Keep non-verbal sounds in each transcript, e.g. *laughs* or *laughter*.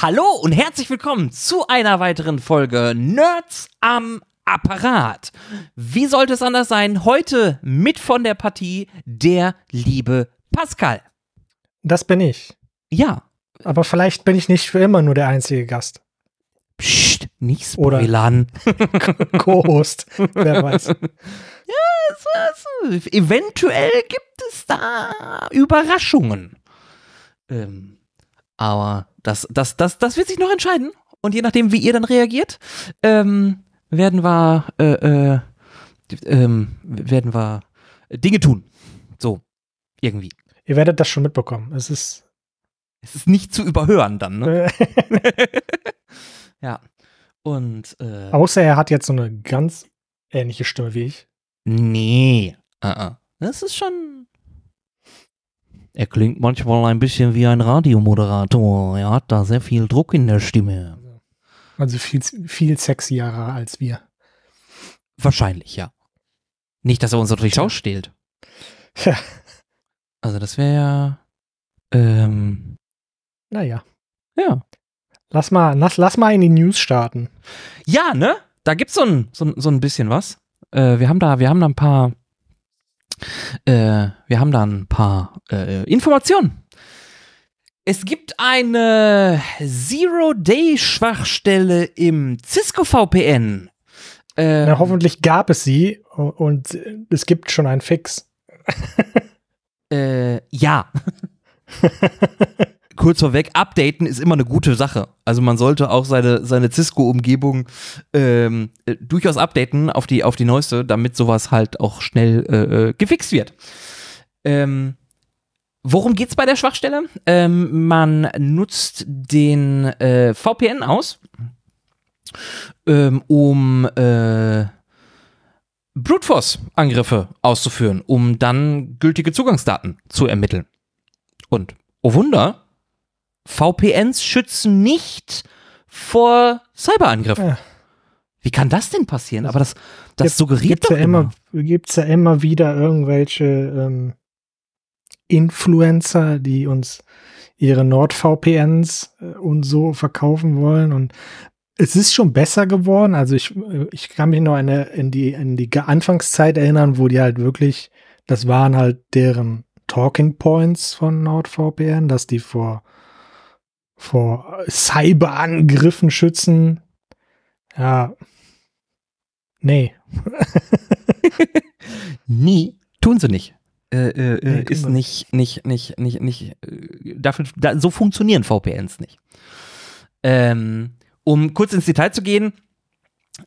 Hallo und herzlich willkommen zu einer weiteren Folge Nerds am Apparat. Wie sollte es anders sein? Heute mit von der Partie der liebe Pascal. Das bin ich. Ja. Aber vielleicht bin ich nicht für immer nur der einzige Gast. Psst, nicht spoilern. *laughs* Co-Host, wer weiß. *laughs* Ja, es, es, eventuell gibt es da Überraschungen. Ähm, aber das, das, das, das wird sich noch entscheiden. Und je nachdem, wie ihr dann reagiert, ähm, werden wir, äh, äh, ähm, werden wir Dinge tun. So, irgendwie. Ihr werdet das schon mitbekommen. Es ist. Es ist nicht zu überhören dann, ne? *laughs* ja. Und. Äh, Außer er hat jetzt so eine ganz ähnliche Stimme wie ich. Nee. Uh -uh. Das ist schon. Er klingt manchmal ein bisschen wie ein Radiomoderator. Er hat da sehr viel Druck in der Stimme. Also viel, viel sexierer als wir. Wahrscheinlich, ja. Nicht, dass er uns natürlich ausstehlt. Ja. Also das wäre ja. Ähm, naja. Ja. Lass mal, lass, lass mal in die News starten. Ja, ne? Da gibt's so ein, so, so ein bisschen was. Äh, wir haben da, wir haben da ein paar, äh, wir haben da ein paar äh, Informationen. Es gibt eine Zero-Day-Schwachstelle im Cisco VPN. Ähm, Na, hoffentlich gab es sie und es gibt schon einen Fix. äh, ja. *laughs* kurz vorweg, updaten ist immer eine gute Sache. Also man sollte auch seine, seine Cisco-Umgebung ähm, äh, durchaus updaten auf die, auf die neueste, damit sowas halt auch schnell äh, äh gefixt wird. Ähm, worum geht's bei der Schwachstelle? Ähm, man nutzt den äh, VPN aus, ähm, um äh, Brute Force-Angriffe auszuführen, um dann gültige Zugangsdaten zu ermitteln. Und, oh Wunder, VPNs schützen nicht vor Cyberangriffen. Ja. Wie kann das denn passieren? Aber das, das gibt, suggeriert gibt's doch ja immer. Gibt es ja immer wieder irgendwelche ähm, Influencer, die uns ihre NordVPNs äh, und so verkaufen wollen. Und es ist schon besser geworden. Also ich, ich kann mich noch in, die, in die Anfangszeit erinnern, wo die halt wirklich, das waren halt deren Talking Points von NordVPN, dass die vor vor Cyberangriffen schützen. Ja. Nee. *laughs* Nie. Tun sie nicht. Äh, äh, äh nee, ist nicht, nicht, nicht, nicht, nicht, äh, dafür, da, so funktionieren VPNs nicht. Ähm, um kurz ins Detail zu gehen,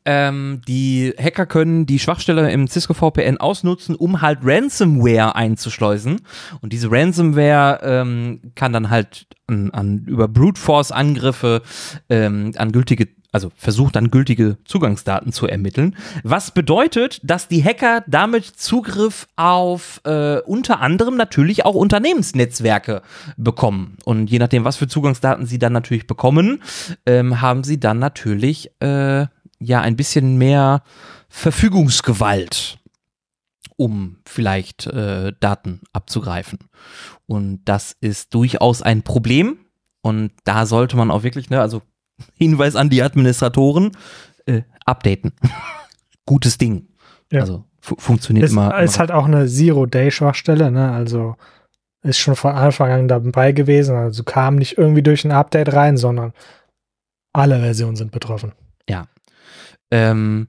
ähm, die Hacker können die Schwachstelle im Cisco VPN ausnutzen, um halt Ransomware einzuschleusen. Und diese Ransomware ähm, kann dann halt an, an über Brute Force Angriffe ähm, an gültige also versucht dann gültige Zugangsdaten zu ermitteln, was bedeutet, dass die Hacker damit Zugriff auf äh, unter anderem natürlich auch Unternehmensnetzwerke bekommen. Und je nachdem, was für Zugangsdaten sie dann natürlich bekommen, ähm, haben sie dann natürlich äh, ja ein bisschen mehr Verfügungsgewalt, um vielleicht äh, Daten abzugreifen. Und das ist durchaus ein Problem. Und da sollte man auch wirklich, ne, also *laughs* Hinweis an die Administratoren, äh, updaten. *laughs* Gutes Ding. Ja. Also fu funktioniert ist, immer. Ist halt auch eine Zero-Day-Schwachstelle, ne? Also ist schon von Anfang an dabei gewesen. Also kam nicht irgendwie durch ein Update rein, sondern alle Versionen sind betroffen. Ähm,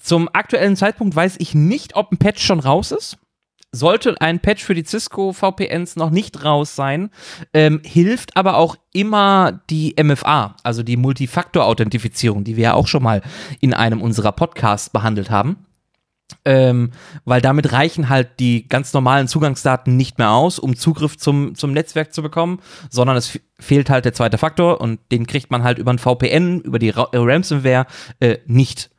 zum aktuellen Zeitpunkt weiß ich nicht, ob ein Patch schon raus ist. Sollte ein Patch für die Cisco VPNs noch nicht raus sein, ähm, hilft aber auch immer die MFA, also die Multifaktor-Authentifizierung, die wir ja auch schon mal in einem unserer Podcasts behandelt haben. Ähm, weil damit reichen halt die ganz normalen Zugangsdaten nicht mehr aus, um Zugriff zum, zum Netzwerk zu bekommen, sondern es fehlt halt der zweite Faktor und den kriegt man halt über ein VPN, über die Ra äh, Ransomware äh, nicht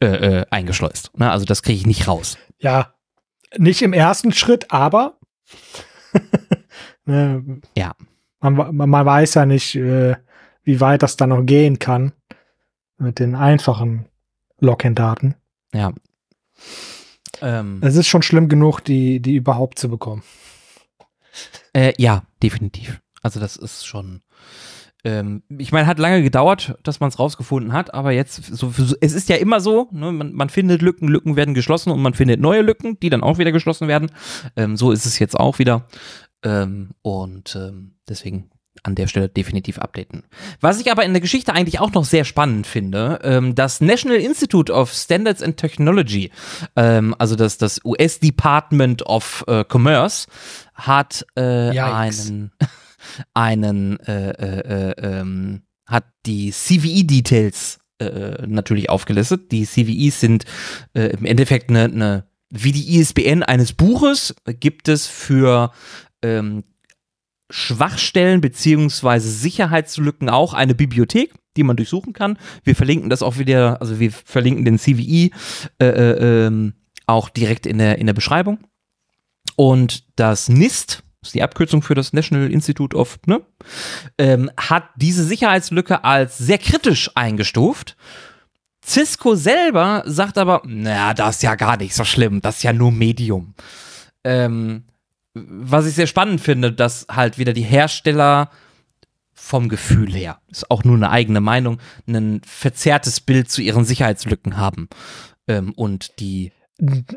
äh, äh, eingeschleust. Ne? Also das kriege ich nicht raus. Ja, nicht im ersten Schritt, aber *laughs* ne, ja. Man, man, weiß ja nicht, äh, wie weit das dann noch gehen kann mit den einfachen Login-Daten. Ja, ähm, es ist schon schlimm genug, die, die überhaupt zu bekommen. Äh, ja, definitiv. Also das ist schon ähm, ich meine, hat lange gedauert, dass man es rausgefunden hat, aber jetzt, so, es ist ja immer so, ne, man, man, findet Lücken, Lücken werden geschlossen und man findet neue Lücken, die dann auch wieder geschlossen werden. Ähm, so ist es jetzt auch wieder. Ähm, und ähm, deswegen an der Stelle definitiv updaten. Was ich aber in der Geschichte eigentlich auch noch sehr spannend finde, ähm, das National Institute of Standards and Technology, ähm, also das, das US Department of äh, Commerce, hat äh, einen *laughs* einen äh, äh, äh, ähm, hat die CVE-Details äh, natürlich aufgelistet. Die CVEs sind im Endeffekt eine, eine, wie die ISBN eines Buches gibt es für ähm, Schwachstellen beziehungsweise Sicherheitslücken auch eine Bibliothek, die man durchsuchen kann. Wir verlinken das auch wieder, also wir verlinken den CVE äh, äh, ähm, auch direkt in der, in der Beschreibung. Und das NIST, ist die Abkürzung für das National Institute of, ne, ähm, hat diese Sicherheitslücke als sehr kritisch eingestuft. Cisco selber sagt aber, naja, das ist ja gar nicht so schlimm, das ist ja nur Medium. Ähm, was ich sehr spannend finde, dass halt wieder die Hersteller vom Gefühl her, ist auch nur eine eigene Meinung, ein verzerrtes Bild zu ihren Sicherheitslücken haben. Ähm, und die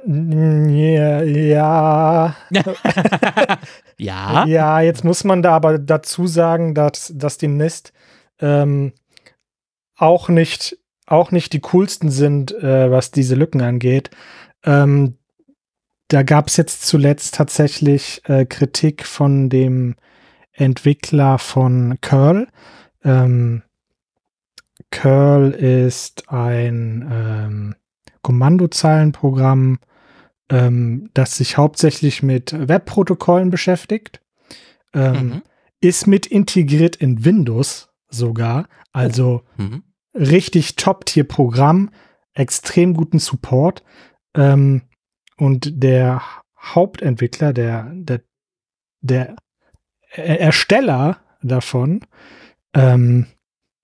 ja. Ja. *laughs* ja. Ja, jetzt muss man da aber dazu sagen, dass, dass die NIST ähm, auch nicht auch nicht die coolsten sind, äh, was diese Lücken angeht. Ähm, da gab es jetzt zuletzt tatsächlich äh, Kritik von dem Entwickler von Curl. Ähm, Curl ist ein ähm, Kommandozeilenprogramm, ähm, das sich hauptsächlich mit Webprotokollen beschäftigt. Ähm, mhm. Ist mit integriert in Windows sogar. Also oh. mhm. richtig Top-Tier-Programm, extrem guten Support. Ähm, und der Hauptentwickler, der, der, der Ersteller davon, ähm,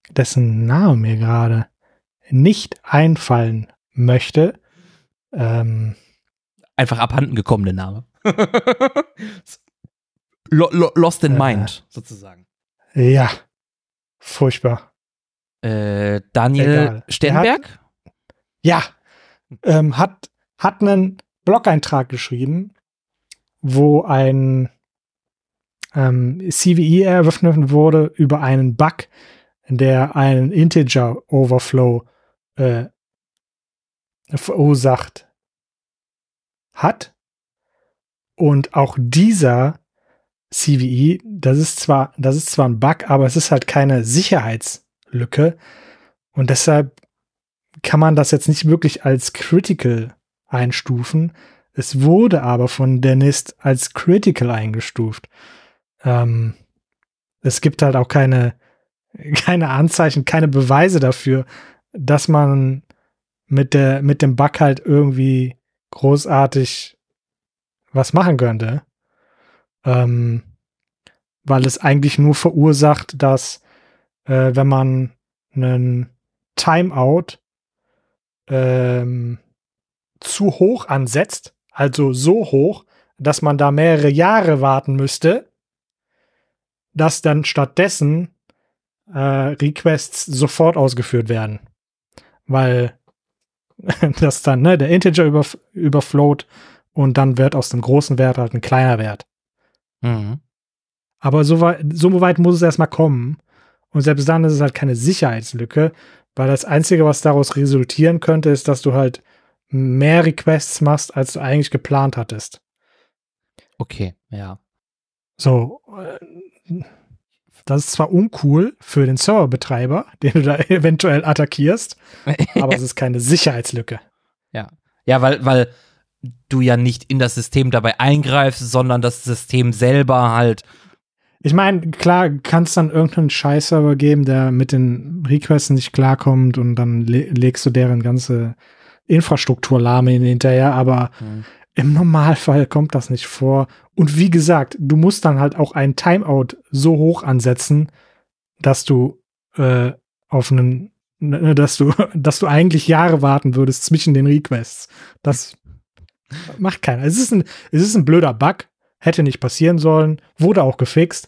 dessen Name mir gerade nicht einfallen möchte. Ähm, Einfach abhanden gekommene Name. *laughs* lo, lo, lost in äh, Mind, sozusagen. Ja, furchtbar. Äh, Daniel Stenberg? Hat, ja, ähm, hat, hat einen Blog-Eintrag geschrieben, wo ein ähm, CVE eröffnet wurde über einen Bug, der einen Integer-Overflow äh, verursacht hat. Und auch dieser CVE, das ist zwar, das ist zwar ein Bug, aber es ist halt keine Sicherheitslücke. Und deshalb kann man das jetzt nicht wirklich als critical einstufen. Es wurde aber von der NIST als critical eingestuft. Ähm, es gibt halt auch keine, *laughs* keine Anzeichen, keine Beweise dafür, dass man mit der, mit dem Bug halt irgendwie großartig was machen könnte. Ähm, weil es eigentlich nur verursacht, dass äh, wenn man einen Timeout ähm, zu hoch ansetzt, also so hoch, dass man da mehrere Jahre warten müsste, dass dann stattdessen äh, Requests sofort ausgeführt werden. Weil *laughs* dass dann ne, der Integer über, überflowt und dann wird aus dem großen Wert halt ein kleiner Wert. Mhm. Aber so weit, so weit muss es erstmal kommen. Und selbst dann ist es halt keine Sicherheitslücke, weil das Einzige, was daraus resultieren könnte, ist, dass du halt mehr Requests machst, als du eigentlich geplant hattest. Okay, ja. So, äh, das ist zwar uncool für den Serverbetreiber, *laughs* den du da eventuell attackierst, *laughs* aber es ist keine Sicherheitslücke. Ja. Ja, weil, weil du ja nicht in das System dabei eingreifst, sondern das System selber halt. Ich meine, klar, kann es dann irgendeinen Scheiß-Server geben, der mit den Requests nicht klarkommt und dann le legst du deren ganze Infrastruktur lahm hinterher, aber mhm. Im Normalfall kommt das nicht vor. Und wie gesagt, du musst dann halt auch ein Timeout so hoch ansetzen, dass du äh, auf einen, ne, dass du, *laughs* dass du eigentlich Jahre warten würdest zwischen den Requests. Das *laughs* macht keiner. Es ist ein, es ist ein blöder Bug, hätte nicht passieren sollen, wurde auch gefixt.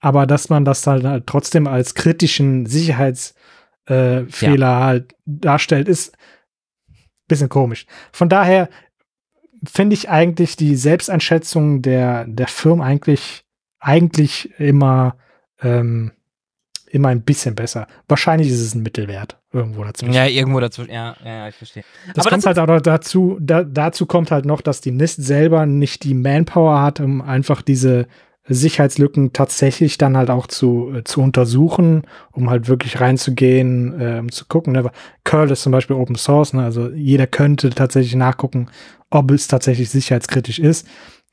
aber dass man das dann halt trotzdem als kritischen Sicherheitsfehler äh, ja. halt darstellt, ist bisschen komisch. Von daher finde ich eigentlich die Selbsteinschätzung der, der Firmen eigentlich, eigentlich immer, ähm, immer ein bisschen besser. Wahrscheinlich ist es ein Mittelwert irgendwo dazwischen. Ja, irgendwo dazwischen. Ja, ja, ich verstehe. Das Aber kommt das halt auch dazu, da, dazu kommt halt noch, dass die NIST selber nicht die Manpower hat, um einfach diese Sicherheitslücken tatsächlich dann halt auch zu, äh, zu untersuchen, um halt wirklich reinzugehen, äh, zu gucken. Ne? Curl ist zum Beispiel Open Source, ne? also jeder könnte tatsächlich nachgucken, ob es tatsächlich sicherheitskritisch ist.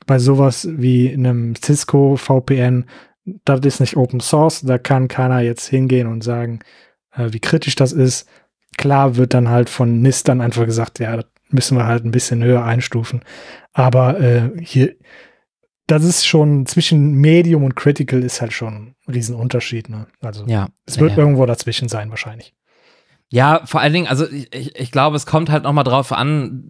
Bei sowas wie einem Cisco VPN, das ist nicht Open Source, da kann keiner jetzt hingehen und sagen, äh, wie kritisch das ist. Klar wird dann halt von NIST dann einfach gesagt, ja, das müssen wir halt ein bisschen höher einstufen. Aber äh, hier das ist schon zwischen Medium und Critical ist halt schon ein Riesenunterschied. Ne? Also ja, es wird ja, irgendwo dazwischen sein wahrscheinlich. Ja, vor allen Dingen, also ich, ich glaube, es kommt halt nochmal drauf an,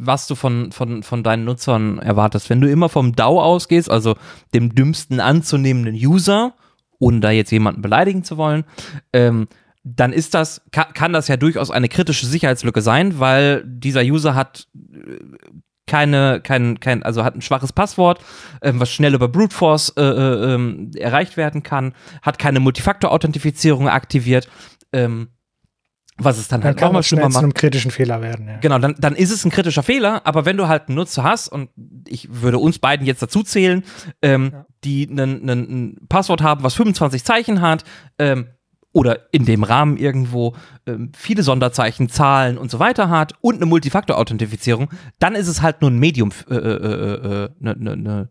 was du von, von, von deinen Nutzern erwartest. Wenn du immer vom DAO ausgehst, also dem dümmsten anzunehmenden User, ohne da jetzt jemanden beleidigen zu wollen, ähm, dann ist das, kann, kann das ja durchaus eine kritische Sicherheitslücke sein, weil dieser User hat keine, kein, kein, also hat ein schwaches Passwort, ähm, was schnell über Brute Force äh, äh, ähm, erreicht werden kann, hat keine Multifaktor-Authentifizierung aktiviert, ähm, was es dann, dann halt kann mal schnell zu einem kritischen Fehler werden. Ja. Genau, dann, dann ist es ein kritischer Fehler, aber wenn du halt einen Nutzer hast, und ich würde uns beiden jetzt dazu zählen, ähm, ja. die ein Passwort haben, was 25 Zeichen hat, ähm, oder in dem Rahmen irgendwo ähm, viele Sonderzeichen, Zahlen und so weiter hat und eine Multifaktor-Authentifizierung, dann ist es halt nur ein Medium, äh, äh, äh, ne, ne, ne,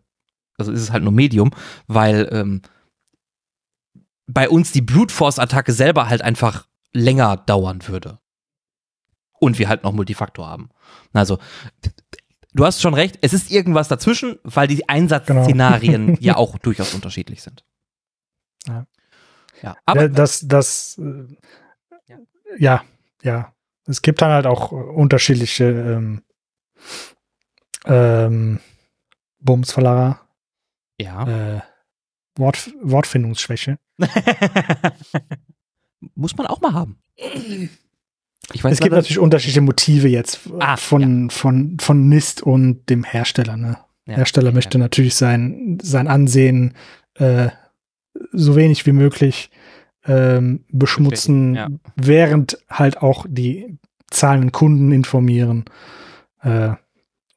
also ist es halt nur Medium, weil ähm, bei uns die Brute Force-Attacke selber halt einfach länger dauern würde. Und wir halt noch Multifaktor haben. Also, du hast schon recht, es ist irgendwas dazwischen, weil die Einsatzszenarien genau. *laughs* ja auch durchaus unterschiedlich sind. Ja. Ja, aber das, das, ja. ja, ja. Es gibt dann halt auch unterschiedliche ähm, ähm, Bumsverlager. Ja. Äh, Wort, Wortfindungsschwäche. *laughs* Muss man auch mal haben. Ich weiß es gibt natürlich unterschiedliche Motive jetzt ah, von, ja. von, von NIST und dem Hersteller. Ne? Ja, Hersteller möchte natürlich sein, sein Ansehen äh, so wenig wie möglich ähm, beschmutzen, ja. während halt auch die zahlenden Kunden informieren. Äh,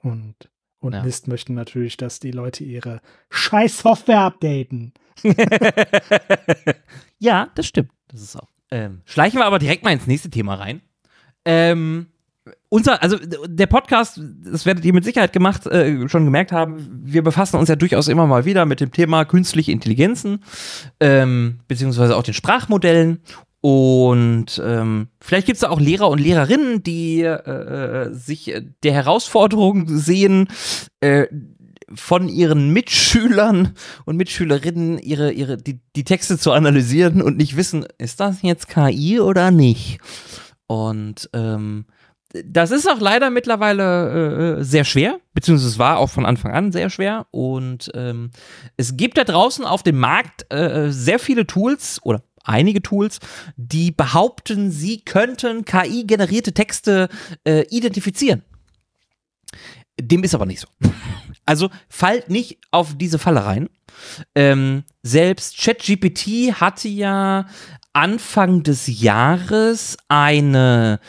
und und ja. Mist möchten natürlich, dass die Leute ihre scheiß Software updaten. *laughs* ja, das stimmt. Das ist auch. Ähm, schleichen wir aber direkt mal ins nächste Thema rein. Ähm, unser, also der Podcast, das werdet ihr mit Sicherheit gemacht, äh, schon gemerkt haben, wir befassen uns ja durchaus immer mal wieder mit dem Thema künstliche Intelligenzen, ähm, beziehungsweise auch den Sprachmodellen. Und ähm, vielleicht gibt es da auch Lehrer und Lehrerinnen, die äh, sich der Herausforderung sehen, äh, von ihren Mitschülern und Mitschülerinnen ihre, ihre, die, die Texte zu analysieren und nicht wissen, ist das jetzt KI oder nicht? Und ähm, das ist auch leider mittlerweile äh, sehr schwer, beziehungsweise es war auch von Anfang an sehr schwer. Und ähm, es gibt da draußen auf dem Markt äh, sehr viele Tools oder einige Tools, die behaupten, sie könnten KI-generierte Texte äh, identifizieren. Dem ist aber nicht so. *laughs* Also fallt nicht auf diese Falle rein. Ähm, selbst ChatGPT hatte ja Anfang des Jahres eine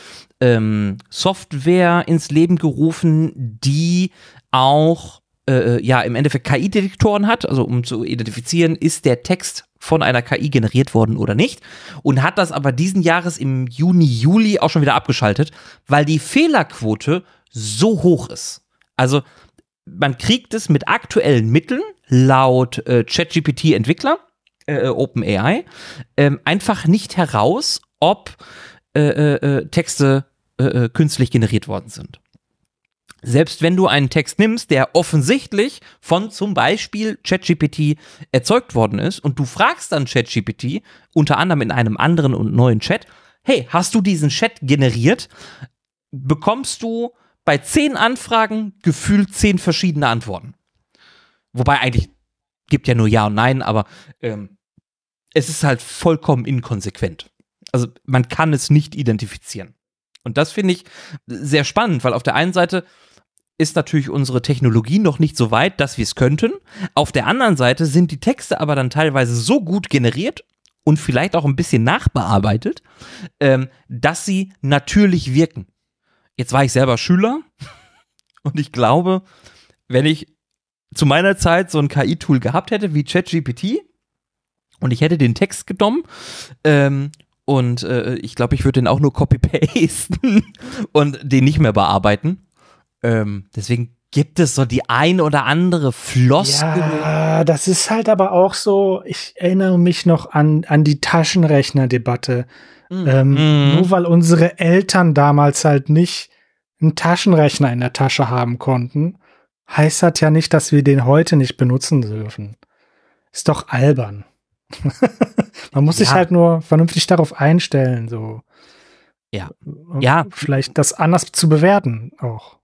ähm, Software ins Leben gerufen, die auch äh, äh ja im Endeffekt KI-Detektoren hat, also um zu identifizieren, ist der Text von einer KI generiert worden oder nicht und hat das aber diesen Jahres im Juni, Juli auch schon wieder abgeschaltet, weil die Fehlerquote so hoch ist. Also man kriegt es mit aktuellen Mitteln laut äh, ChatGPT-Entwickler, äh, OpenAI, äh, einfach nicht heraus, ob äh, äh, äh Texte äh, äh, künstlich generiert worden sind. Selbst wenn du einen Text nimmst, der offensichtlich von zum Beispiel ChatGPT erzeugt worden ist und du fragst dann ChatGPT, unter anderem in einem anderen und neuen Chat, hey, hast du diesen Chat generiert? Bekommst du bei zehn Anfragen gefühlt zehn verschiedene Antworten. Wobei eigentlich gibt ja nur Ja und Nein, aber ähm, es ist halt vollkommen inkonsequent. Also man kann es nicht identifizieren. Und das finde ich sehr spannend, weil auf der einen Seite ist natürlich unsere Technologie noch nicht so weit, dass wir es könnten. Auf der anderen Seite sind die Texte aber dann teilweise so gut generiert und vielleicht auch ein bisschen nachbearbeitet, ähm, dass sie natürlich wirken. Jetzt war ich selber Schüler *laughs* und ich glaube, wenn ich zu meiner Zeit so ein KI-Tool gehabt hätte wie ChatGPT und ich hätte den Text genommen ähm, und äh, ich glaube, ich würde den auch nur copy-pasten *laughs* und den nicht mehr bearbeiten. Ähm, deswegen gibt es so die ein oder andere Floskel. Ja, das ist halt aber auch so, ich erinnere mich noch an, an die Taschenrechner-Debatte. Mhm. Ähm, mhm. Nur weil unsere Eltern damals halt nicht einen Taschenrechner in der Tasche haben konnten, heißt das ja nicht, dass wir den heute nicht benutzen dürfen. Ist doch albern. *laughs* Man muss ja. sich halt nur vernünftig darauf einstellen, so. Ja. Ja. Vielleicht das anders zu bewerten auch.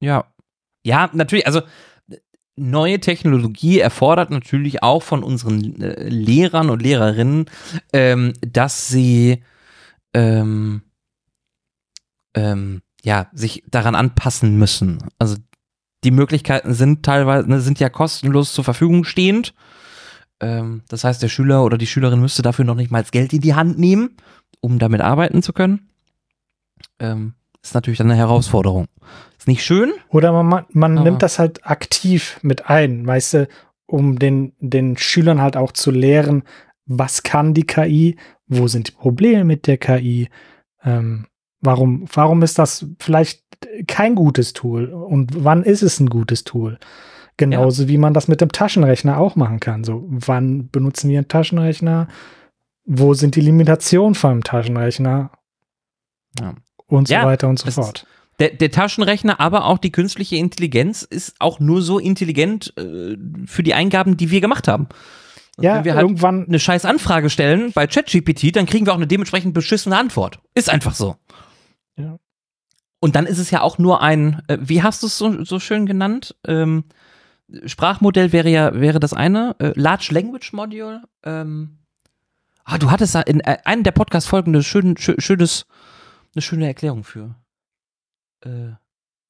Ja. Ja, natürlich, also neue Technologie erfordert natürlich auch von unseren äh, Lehrern und Lehrerinnen, ähm, dass sie ähm, ähm, ja, sich daran anpassen müssen. Also die Möglichkeiten sind teilweise, ne, sind ja kostenlos zur Verfügung stehend. Ähm, das heißt, der Schüler oder die Schülerin müsste dafür noch nicht mal das Geld in die Hand nehmen, um damit arbeiten zu können. Ähm, ist natürlich dann eine Herausforderung. Ist nicht schön. Oder man, man nimmt das halt aktiv mit ein, weißt du, um den, den Schülern halt auch zu lehren, was kann die KI, wo sind die Probleme mit der KI, ähm, warum, warum ist das vielleicht kein gutes Tool und wann ist es ein gutes Tool? Genauso ja. wie man das mit dem Taschenrechner auch machen kann. So, wann benutzen wir einen Taschenrechner? Wo sind die Limitationen vom Taschenrechner? Ja. Und so ja, weiter und so fort. Der, der, Taschenrechner, aber auch die künstliche Intelligenz ist auch nur so intelligent äh, für die Eingaben, die wir gemacht haben. Und ja, wenn wir halt irgendwann eine scheiß Anfrage stellen bei ChatGPT, dann kriegen wir auch eine dementsprechend beschissene Antwort. Ist einfach so. Ja. Und dann ist es ja auch nur ein, äh, wie hast du es so, so schön genannt? Ähm, Sprachmodell wäre ja, wäre das eine. Äh, Large Language Module. Ähm, ah, du hattest da in äh, einem der Podcast-Folgen eine, schön, schön, schönes, eine schöne Erklärung für. Äh,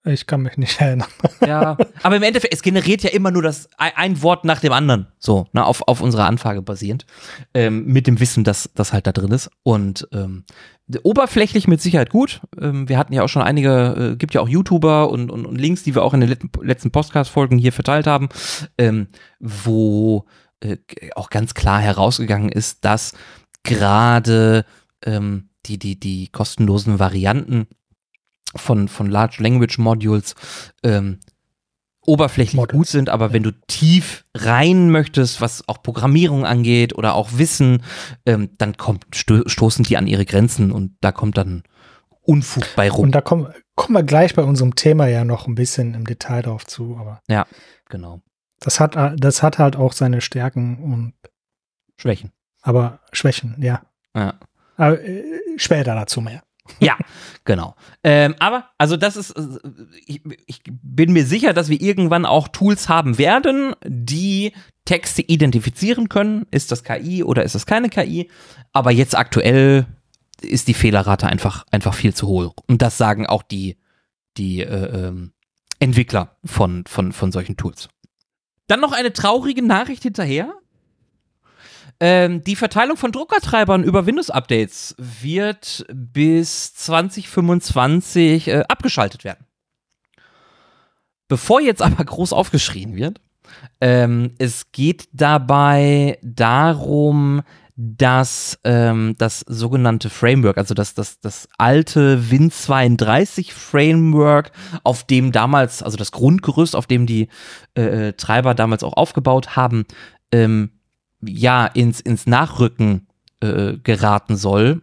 ich kann mich nicht *laughs* erinnern. Ja, aber im Endeffekt, es generiert ja immer nur das ein Wort nach dem anderen, so, ne, auf, auf unserer Anfrage basierend, ähm, mit dem Wissen, dass das halt da drin ist. Und ähm, oberflächlich mit Sicherheit gut. Ähm, wir hatten ja auch schon einige, äh, gibt ja auch YouTuber und, und, und Links, die wir auch in den letzten Podcast-Folgen hier verteilt haben, ähm, wo äh, auch ganz klar herausgegangen ist, dass gerade ähm, die, die, die kostenlosen Varianten von, von Large Language Modules ähm, oberflächlich Models. gut sind, aber wenn du tief rein möchtest, was auch Programmierung angeht oder auch Wissen, ähm, dann kommt, sto stoßen die an ihre Grenzen und da kommt dann Unfug bei rum. Und da kommen, kommen wir gleich bei unserem Thema ja noch ein bisschen im Detail drauf zu, aber. Ja, genau. Das hat, das hat halt auch seine Stärken und Schwächen. Aber Schwächen, ja. Ja. Aber äh, später dazu mehr. Ja, genau. Ähm, aber, also das ist, äh, ich, ich, bin mir sicher, dass wir irgendwann auch Tools haben werden, die Texte identifizieren können. Ist das KI oder ist das keine KI? Aber jetzt aktuell ist die Fehlerrate einfach, einfach viel zu hoch. Und das sagen auch die, die äh, ähm, Entwickler von, von, von solchen Tools. Dann noch eine traurige Nachricht hinterher. Ähm, die Verteilung von Druckertreibern über Windows-Updates wird bis 2025 äh, abgeschaltet werden. Bevor jetzt aber groß aufgeschrien wird, ähm, es geht dabei darum, dass ähm, das sogenannte Framework, also das, das, das alte Win32 Framework, auf dem damals, also das Grundgerüst, auf dem die äh, äh Treiber damals auch aufgebaut haben, ähm, ja ins, ins Nachrücken äh, geraten soll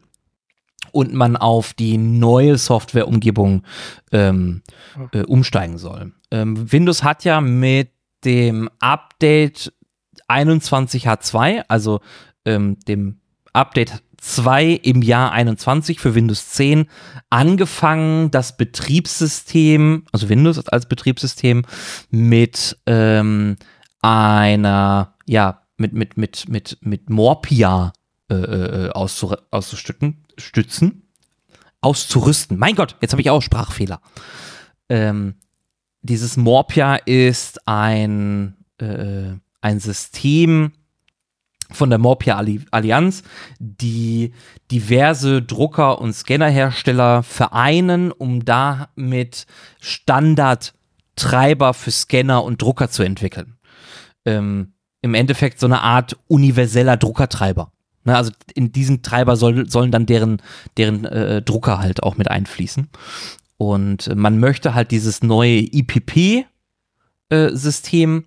und man auf die neue Softwareumgebung ähm, äh, umsteigen soll. Ähm, Windows hat ja mit dem Update 21H2, also ähm, dem Update 2 im Jahr 21 für Windows 10 angefangen, das Betriebssystem, also Windows als Betriebssystem mit ähm, einer, ja, mit, mit, mit, mit, mit Morpia äh, äh auszustützen, stützen, auszurüsten. Mein Gott, jetzt habe ich auch Sprachfehler. Ähm, dieses Morpia ist ein, äh, ein System von der Morpia Allianz, die diverse Drucker- und Scannerhersteller vereinen, um damit Standardtreiber für Scanner und Drucker zu entwickeln. Ähm, Im Endeffekt so eine Art universeller Druckertreiber. Ne, also in diesen Treiber soll, sollen dann deren, deren äh, Drucker halt auch mit einfließen. Und man möchte halt dieses neue IPP-System äh,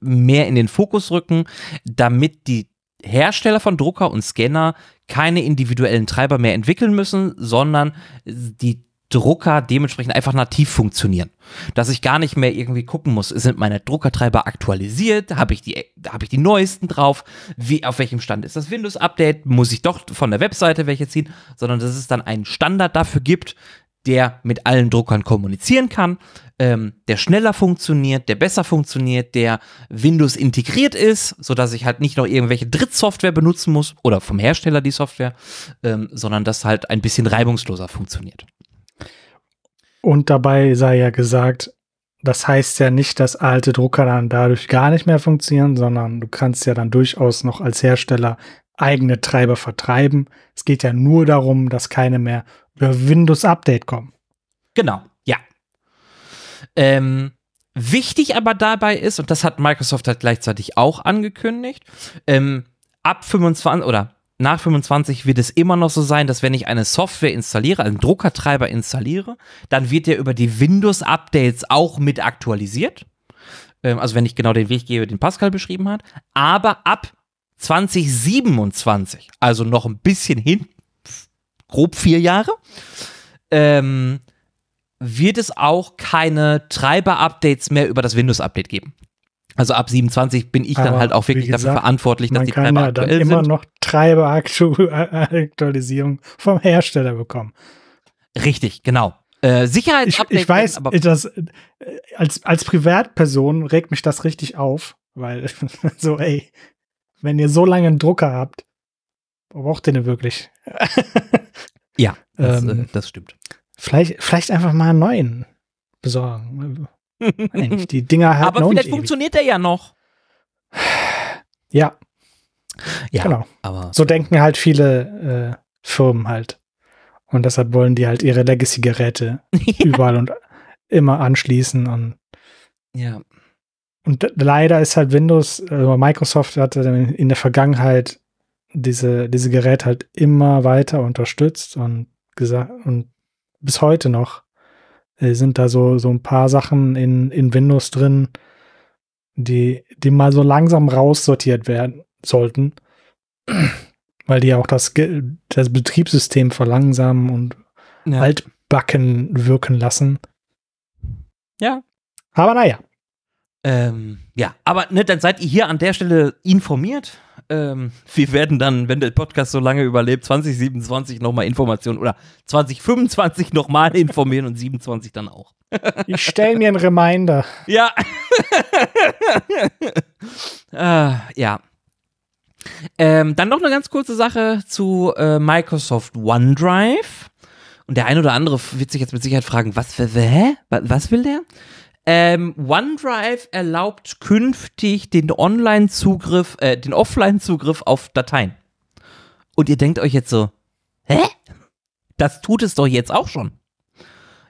mehr in den Fokus rücken, damit die Hersteller von Drucker und Scanner keine individuellen Treiber mehr entwickeln müssen, sondern die Drucker dementsprechend einfach nativ funktionieren. Dass ich gar nicht mehr irgendwie gucken muss, sind meine Druckertreiber aktualisiert, habe ich die habe ich die neuesten drauf, wie auf welchem Stand ist das Windows Update, muss ich doch von der Webseite welche ziehen, sondern dass es dann einen Standard dafür gibt, der mit allen Druckern kommunizieren kann, ähm, der schneller funktioniert, der besser funktioniert, der Windows integriert ist, sodass ich halt nicht noch irgendwelche Drittsoftware benutzen muss oder vom Hersteller die Software, ähm, sondern das halt ein bisschen reibungsloser funktioniert. Und dabei sei ja gesagt, das heißt ja nicht, dass alte Drucker dann dadurch gar nicht mehr funktionieren, sondern du kannst ja dann durchaus noch als Hersteller eigene Treiber vertreiben. Es geht ja nur darum, dass keine mehr über Windows Update kommen. Genau, ja. Ähm, wichtig aber dabei ist, und das hat Microsoft halt gleichzeitig auch angekündigt, ähm, ab 25 oder nach 25 wird es immer noch so sein, dass wenn ich eine Software installiere, einen Druckertreiber installiere, dann wird der über die Windows-Updates auch mit aktualisiert. Ähm, also wenn ich genau den Weg gebe, den Pascal beschrieben hat. Aber ab 2027, also noch ein bisschen hin, grob vier Jahre, ähm, wird es auch keine Treiber-Updates mehr über das Windows-Update geben. Also ab 27 bin ich Aber dann halt auch wirklich gesagt, dafür verantwortlich, dass die Treiber ja aktuell dann immer sind. noch Treiber-Aktualisierung *laughs* vom Hersteller bekommen. Richtig, genau. Äh, Sicherheitsupdates. Ich, ich weiß, aber das, äh, als, als Privatperson regt mich das richtig auf, weil *laughs* so, ey, wenn ihr so lange einen Drucker habt, braucht ihr den wirklich? ja, das, *laughs* ähm, äh, das stimmt. Vielleicht, vielleicht einfach mal einen neuen besorgen. Die Dinger *laughs* halt Aber vielleicht funktioniert der ja noch. *sighs* Ja. Ja, genau. Aber so denken halt viele äh, Firmen halt. Und deshalb wollen die halt ihre Legacy-Geräte *laughs* überall und immer anschließen und ja. Und leider ist halt Windows, also Microsoft hatte in der Vergangenheit diese, diese Geräte halt immer weiter unterstützt und gesagt, und bis heute noch sind da so, so ein paar Sachen in, in Windows drin, die, die mal so langsam raussortiert werden sollten, *clears throat* weil die auch das, das Betriebssystem verlangsamen und ja. altbacken wirken lassen. Ja. Aber naja. Ähm, ja, aber ne, dann seid ihr hier an der Stelle informiert. Ähm, wir werden dann, wenn der Podcast so lange überlebt, 2027 nochmal Informationen oder 2025 nochmal informieren und 27 dann auch. ich stelle mir einen Reminder. Ja. äh, *laughs* ja. Ähm, dann noch eine ganz kurze Sache zu äh, Microsoft OneDrive. Und der ein oder andere wird sich jetzt mit Sicherheit fragen, was, hä? Was will der? Ähm, OneDrive erlaubt künftig den Online-Zugriff, äh, den Offline-Zugriff auf Dateien. Und ihr denkt euch jetzt so, hä? Das tut es doch jetzt auch schon.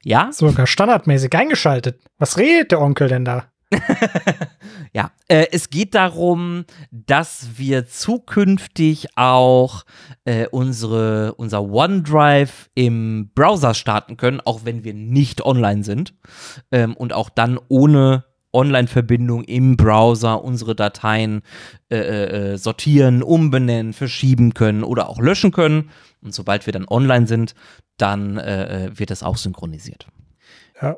Ja? Sogar standardmäßig eingeschaltet. Was redet der Onkel denn da? *laughs* ja, äh, es geht darum, dass wir zukünftig auch äh, unsere, unser OneDrive im Browser starten können, auch wenn wir nicht online sind. Ähm, und auch dann ohne Online-Verbindung im Browser unsere Dateien äh, äh, äh sortieren, umbenennen, verschieben können oder auch löschen können. Und sobald wir dann online sind, dann äh, wird das auch synchronisiert. Ja.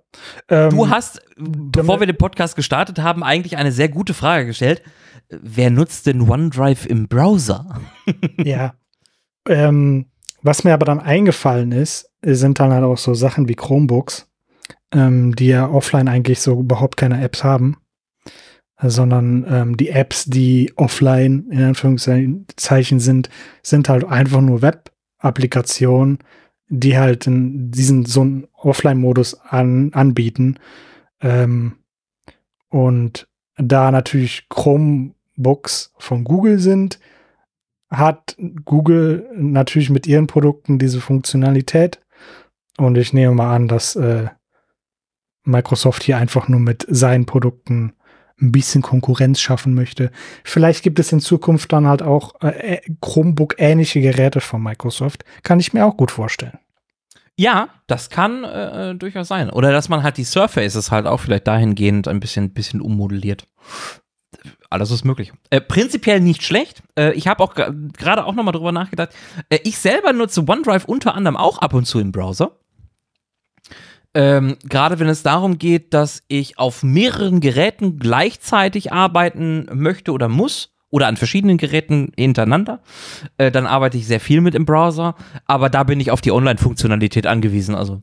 Ähm, du hast, bevor wir den Podcast gestartet haben, eigentlich eine sehr gute Frage gestellt. Wer nutzt denn OneDrive im Browser? *laughs* ja. Ähm, was mir aber dann eingefallen ist, sind dann halt auch so Sachen wie Chromebooks, ähm, die ja offline eigentlich so überhaupt keine Apps haben. sondern ähm, die Apps, die offline in Anführungszeichen sind, sind halt einfach nur Web-Applikationen, die halt in diesen so einen Offline-Modus an, anbieten. Ähm, und da natürlich Chromebooks von Google sind, hat Google natürlich mit ihren Produkten diese Funktionalität. Und ich nehme mal an, dass äh, Microsoft hier einfach nur mit seinen Produkten ein bisschen Konkurrenz schaffen möchte. Vielleicht gibt es in Zukunft dann halt auch äh, Chromebook-ähnliche Geräte von Microsoft. Kann ich mir auch gut vorstellen. Ja, das kann äh, äh, durchaus sein. Oder dass man halt die Surfaces halt auch vielleicht dahingehend ein bisschen, bisschen ummodelliert. Alles ist möglich. Äh, prinzipiell nicht schlecht. Äh, ich habe auch gerade auch nochmal drüber nachgedacht. Äh, ich selber nutze OneDrive unter anderem auch ab und zu im Browser. Ähm, gerade wenn es darum geht, dass ich auf mehreren Geräten gleichzeitig arbeiten möchte oder muss oder an verschiedenen Geräten hintereinander, äh, dann arbeite ich sehr viel mit im Browser, aber da bin ich auf die Online-Funktionalität angewiesen. Also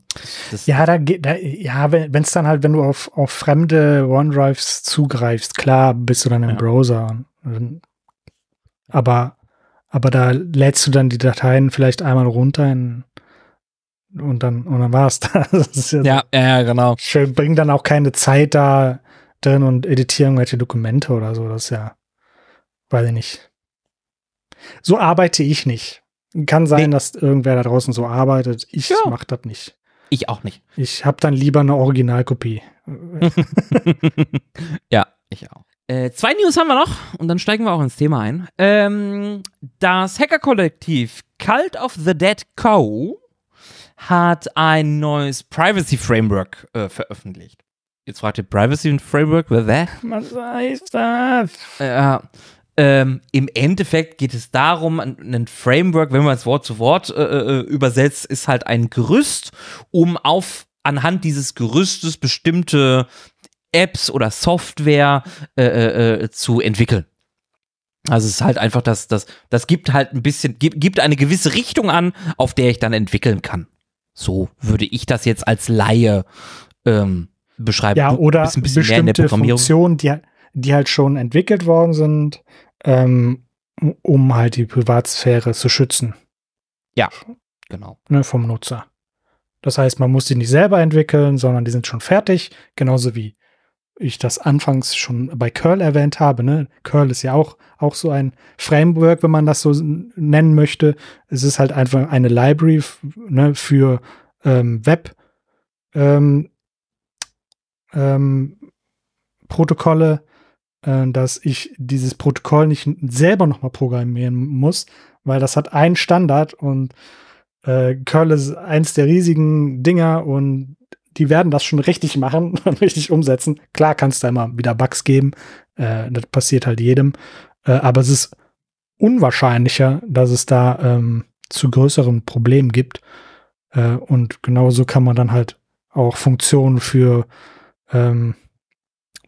ja, da geht, da, ja, wenn es dann halt, wenn du auf, auf fremde OneDrives zugreifst, klar, bist du dann im ja. Browser. Aber, aber da lädst du dann die Dateien vielleicht einmal runter in und dann, und dann war's *laughs* das. ja, ja, ja, genau. Schön, bringt dann auch keine Zeit da drin und editieren irgendwelche Dokumente oder so. Das ist ja, weiß ich nicht. So arbeite ich nicht. Kann sein, nee. dass irgendwer da draußen so arbeitet. Ich ja. mach das nicht. Ich auch nicht. Ich habe dann lieber eine Originalkopie. *laughs* ja, ich auch. Äh, zwei News haben wir noch und dann steigen wir auch ins Thema ein. Ähm, das Hacker-Kollektiv Cult of the Dead Co hat ein neues Privacy Framework äh, veröffentlicht. Jetzt fragt ihr Privacy Framework? Was heißt das? Ja. Ähm, Im Endeffekt geht es darum, ein Framework, wenn man es Wort zu Wort äh, äh, übersetzt, ist halt ein Gerüst, um auf anhand dieses Gerüstes bestimmte Apps oder Software äh, äh, äh zu entwickeln. Also es ist halt einfach, das, das, das gibt halt ein bisschen, gibt, gibt eine gewisse Richtung an, auf der ich dann entwickeln kann. So würde ich das jetzt als Laie ähm, beschreiben. Ja, oder ein bisschen bestimmte Funktionen, die, die halt schon entwickelt worden sind, ähm, um halt die Privatsphäre zu schützen. Ja, genau. Ne, vom Nutzer. Das heißt, man muss die nicht selber entwickeln, sondern die sind schon fertig, genauso wie ich das anfangs schon bei Curl erwähnt habe. Ne? Curl ist ja auch, auch so ein Framework, wenn man das so nennen möchte. Es ist halt einfach eine Library ne, für ähm, Web ähm, ähm, Protokolle, äh, dass ich dieses Protokoll nicht selber nochmal programmieren muss, weil das hat einen Standard und äh, Curl ist eins der riesigen Dinger und die werden das schon richtig machen *laughs* und richtig umsetzen. Klar kann es da immer wieder Bugs geben. Äh, das passiert halt jedem. Äh, aber es ist unwahrscheinlicher, dass es da ähm, zu größeren Problemen gibt. Äh, und genauso kann man dann halt auch Funktionen für ähm,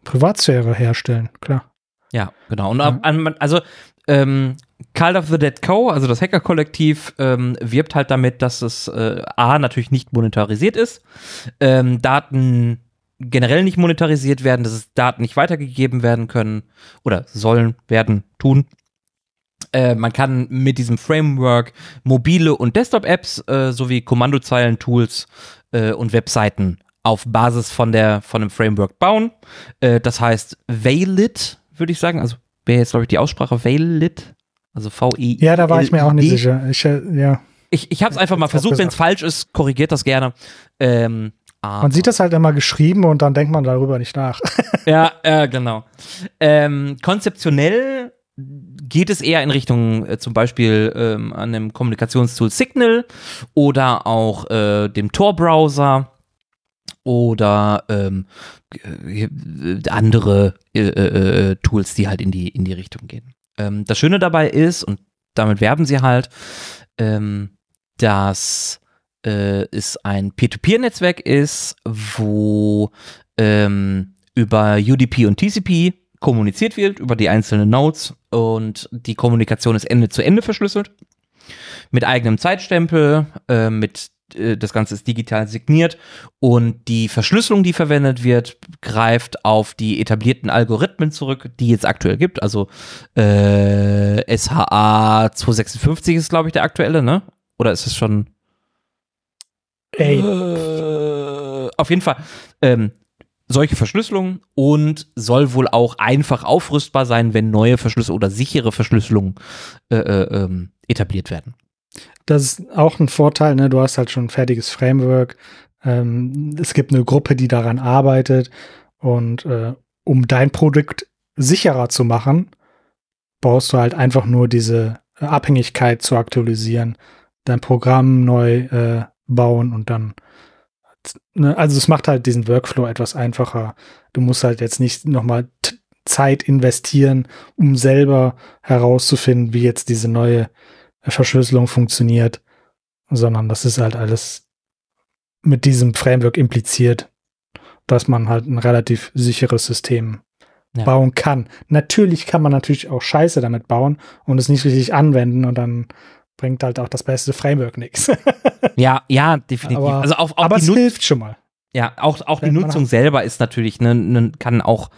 Privatsphäre herstellen, klar. Ja, genau. Und ja. also ähm, Call of the Dead Co., also das Hacker-Kollektiv, ähm, wirbt halt damit, dass es äh, A, natürlich nicht monetarisiert ist, ähm, Daten generell nicht monetarisiert werden, dass es Daten nicht weitergegeben werden können oder sollen werden, tun. Äh, man kann mit diesem Framework mobile und Desktop-Apps äh, sowie Kommandozeilen-Tools äh, und Webseiten auf Basis von der von dem Framework bauen. Äh, das heißt Veilit, würde ich sagen. Also wäre jetzt glaube ich die Aussprache Veilit. Also V-I. Ja, da war ich mir auch nicht sicher. Ich, äh, ja. Ich, ich habe es einfach mal versucht. Wenn es falsch ist, korrigiert das gerne. Ähm, man sieht das halt immer geschrieben und dann denkt man darüber nicht nach. *laughs* ja, äh, genau. Ähm, konzeptionell geht es eher in Richtung äh, zum Beispiel ähm, an dem Kommunikationstool Signal oder auch äh, dem Tor-Browser oder ähm, äh, andere äh, äh, Tools, die halt in die, in die Richtung gehen. Ähm, das Schöne dabei ist, und damit werben sie halt, ähm, dass äh, es ein Peer-to-Peer-Netzwerk ist, wo ähm, über UDP und TCP kommuniziert wird, über die einzelnen Nodes und die Kommunikation ist Ende zu Ende verschlüsselt. Mit eigenem Zeitstempel, äh, mit äh, das Ganze ist digital signiert und die Verschlüsselung, die verwendet wird, greift auf die etablierten Algorithmen zurück, die es aktuell gibt. Also äh, SHA 256 ist, glaube ich, der aktuelle, ne? Oder ist es schon? Ey. Äh, auf jeden Fall. Ähm, solche Verschlüsselungen und soll wohl auch einfach aufrüstbar sein, wenn neue Verschlüsselungen oder sichere Verschlüsselungen äh, äh, ähm, etabliert werden. Das ist auch ein Vorteil, ne? Du hast halt schon ein fertiges Framework. Ähm, es gibt eine Gruppe, die daran arbeitet. Und äh, um dein Produkt sicherer zu machen, brauchst du halt einfach nur diese Abhängigkeit zu aktualisieren, dein Programm neu äh, bauen und dann ne? also es macht halt diesen Workflow etwas einfacher. Du musst halt jetzt nicht nochmal Zeit investieren, um selber herauszufinden, wie jetzt diese neue Verschlüsselung funktioniert, sondern das ist halt alles mit diesem Framework impliziert, dass man halt ein relativ sicheres System ja. bauen kann. Natürlich kann man natürlich auch Scheiße damit bauen und es nicht richtig anwenden und dann bringt halt auch das beste Framework nichts. *laughs* ja, ja, definitiv. Aber, also auch, auch aber es hilft schon mal. Ja, auch, auch die Nutzung selber ist natürlich, ne, ne, kann auch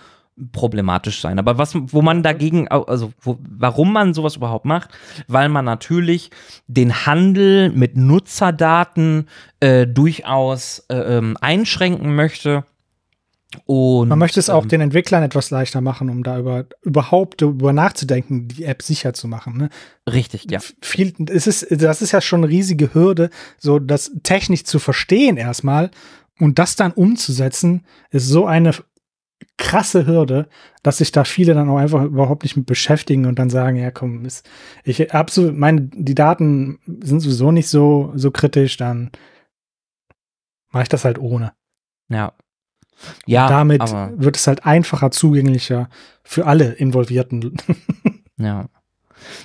problematisch sein. Aber was, wo man dagegen, also wo, warum man sowas überhaupt macht, weil man natürlich den Handel mit Nutzerdaten äh, durchaus äh, ähm, einschränken möchte. Und, man möchte es auch ähm, den Entwicklern etwas leichter machen, um da über, überhaupt über nachzudenken, die App sicher zu machen. Ne? Richtig, ja. Viel, es ist, das ist ja schon eine riesige Hürde, so das technisch zu verstehen erstmal und das dann umzusetzen, ist so eine krasse Hürde, dass sich da viele dann auch einfach überhaupt nicht mit beschäftigen und dann sagen, ja komm, ist, ich absolut, meine, die Daten sind sowieso nicht so, so kritisch, dann mache ich das halt ohne. Ja. Ja. Und damit wird es halt einfacher zugänglicher für alle Involvierten. *laughs* ja.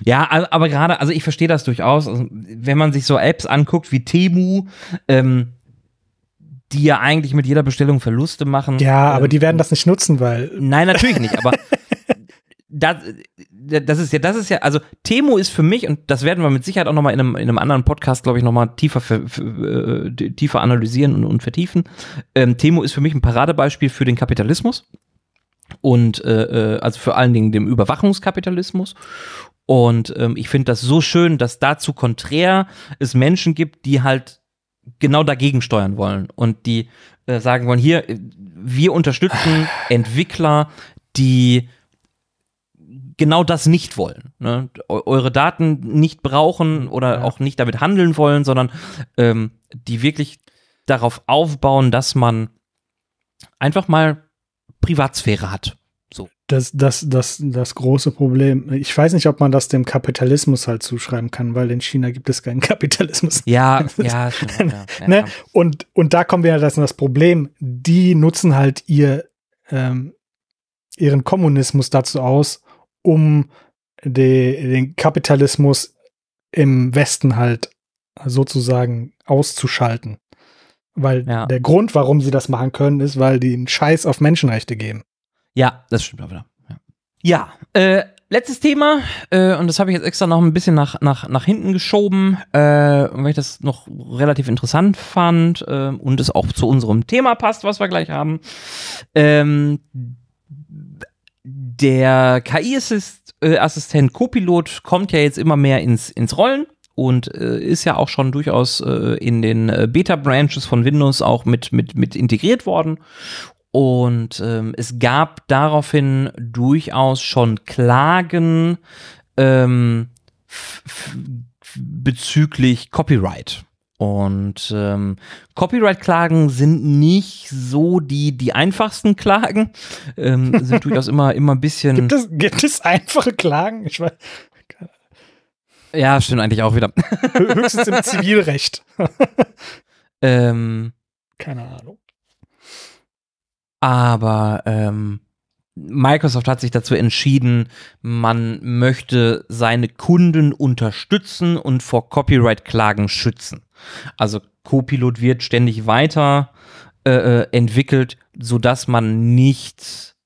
Ja, aber gerade, also ich verstehe das durchaus. Also, wenn man sich so Apps anguckt wie Temu, ähm, die ja eigentlich mit jeder Bestellung Verluste machen. Ja, aber ähm, die werden das nicht nutzen, weil. Nein, natürlich nicht, aber *laughs* das, das ist ja, das ist ja, also Temo ist für mich, und das werden wir mit Sicherheit auch nochmal in einem, in einem anderen Podcast, glaube ich, nochmal tiefer, äh, tiefer analysieren und, und vertiefen. Ähm, Temo ist für mich ein Paradebeispiel für den Kapitalismus und äh, äh also vor allen Dingen dem Überwachungskapitalismus. Und ähm, ich finde das so schön, dass dazu konträr es Menschen gibt, die halt genau dagegen steuern wollen und die äh, sagen wollen, hier, wir unterstützen Entwickler, die genau das nicht wollen. Ne? Eure Daten nicht brauchen oder ja. auch nicht damit handeln wollen, sondern ähm, die wirklich darauf aufbauen, dass man einfach mal Privatsphäre hat das, das, das, das große Problem. Ich weiß nicht, ob man das dem Kapitalismus halt zuschreiben kann, weil in China gibt es keinen *laughs* Kapitalismus. Ja, ja, *laughs* stimmt, ja, ja ne? Und, und da kommen wir ja das, das Problem. Die nutzen halt ihr, ähm, ihren Kommunismus dazu aus, um de, den Kapitalismus im Westen halt sozusagen auszuschalten. Weil ja. der Grund, warum sie das machen können, ist, weil die einen Scheiß auf Menschenrechte geben. Ja, das stimmt auch wieder. Ja, ja äh, letztes Thema, äh, und das habe ich jetzt extra noch ein bisschen nach, nach, nach hinten geschoben, äh, weil ich das noch relativ interessant fand äh, und es auch zu unserem Thema passt, was wir gleich haben. Ähm, der KI-Assistent äh, Copilot kommt ja jetzt immer mehr ins, ins Rollen und äh, ist ja auch schon durchaus äh, in den äh, Beta-Branches von Windows auch mit, mit, mit integriert worden. Und ähm, es gab daraufhin durchaus schon Klagen ähm, bezüglich Copyright. Und ähm, Copyright-Klagen sind nicht so die, die einfachsten Klagen, ähm, sind durchaus immer, immer ein bisschen. Gibt es, gibt es einfache Klagen? Ich weiß. Ja, stimmt eigentlich auch wieder. Höchstens im *laughs* Zivilrecht. ähm, Keine Ahnung. Aber ähm, Microsoft hat sich dazu entschieden, man möchte seine Kunden unterstützen und vor Copyright-Klagen schützen. Also Copilot wird ständig weiter äh, äh entwickelt, sodass man nicht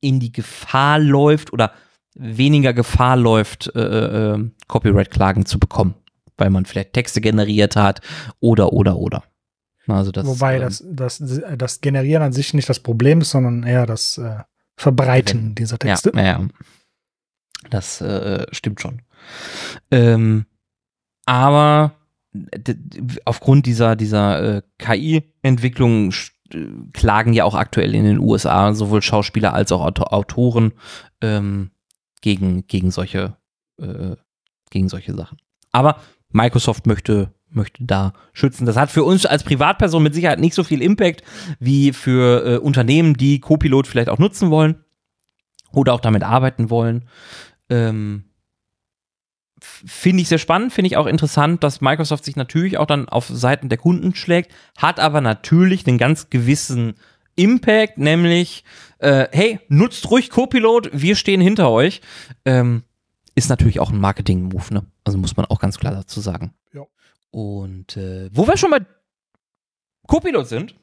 in die Gefahr läuft oder weniger Gefahr läuft, äh, äh, Copyright-Klagen zu bekommen. weil man vielleicht Texte generiert hat oder, oder, oder. Also das, Wobei ähm, das, das, das Generieren an sich nicht das Problem ist, sondern eher das äh, Verbreiten dieser Texte. Ja, ja. Das äh, stimmt schon. Ähm, aber aufgrund dieser, dieser äh, KI-Entwicklung klagen ja auch aktuell in den USA sowohl Schauspieler als auch Autoren ähm, gegen, gegen, solche, äh, gegen solche Sachen. Aber Microsoft möchte, möchte da schützen. Das hat für uns als Privatperson mit Sicherheit nicht so viel Impact wie für äh, Unternehmen, die Copilot vielleicht auch nutzen wollen oder auch damit arbeiten wollen. Ähm, finde ich sehr spannend, finde ich auch interessant, dass Microsoft sich natürlich auch dann auf Seiten der Kunden schlägt, hat aber natürlich einen ganz gewissen Impact, nämlich, äh, hey, nutzt ruhig Copilot, wir stehen hinter euch. Ähm, ist natürlich auch ein Marketing-Move, ne? Also muss man auch ganz klar dazu sagen. Ja. Und äh, wo wir schon bei Copilot sind,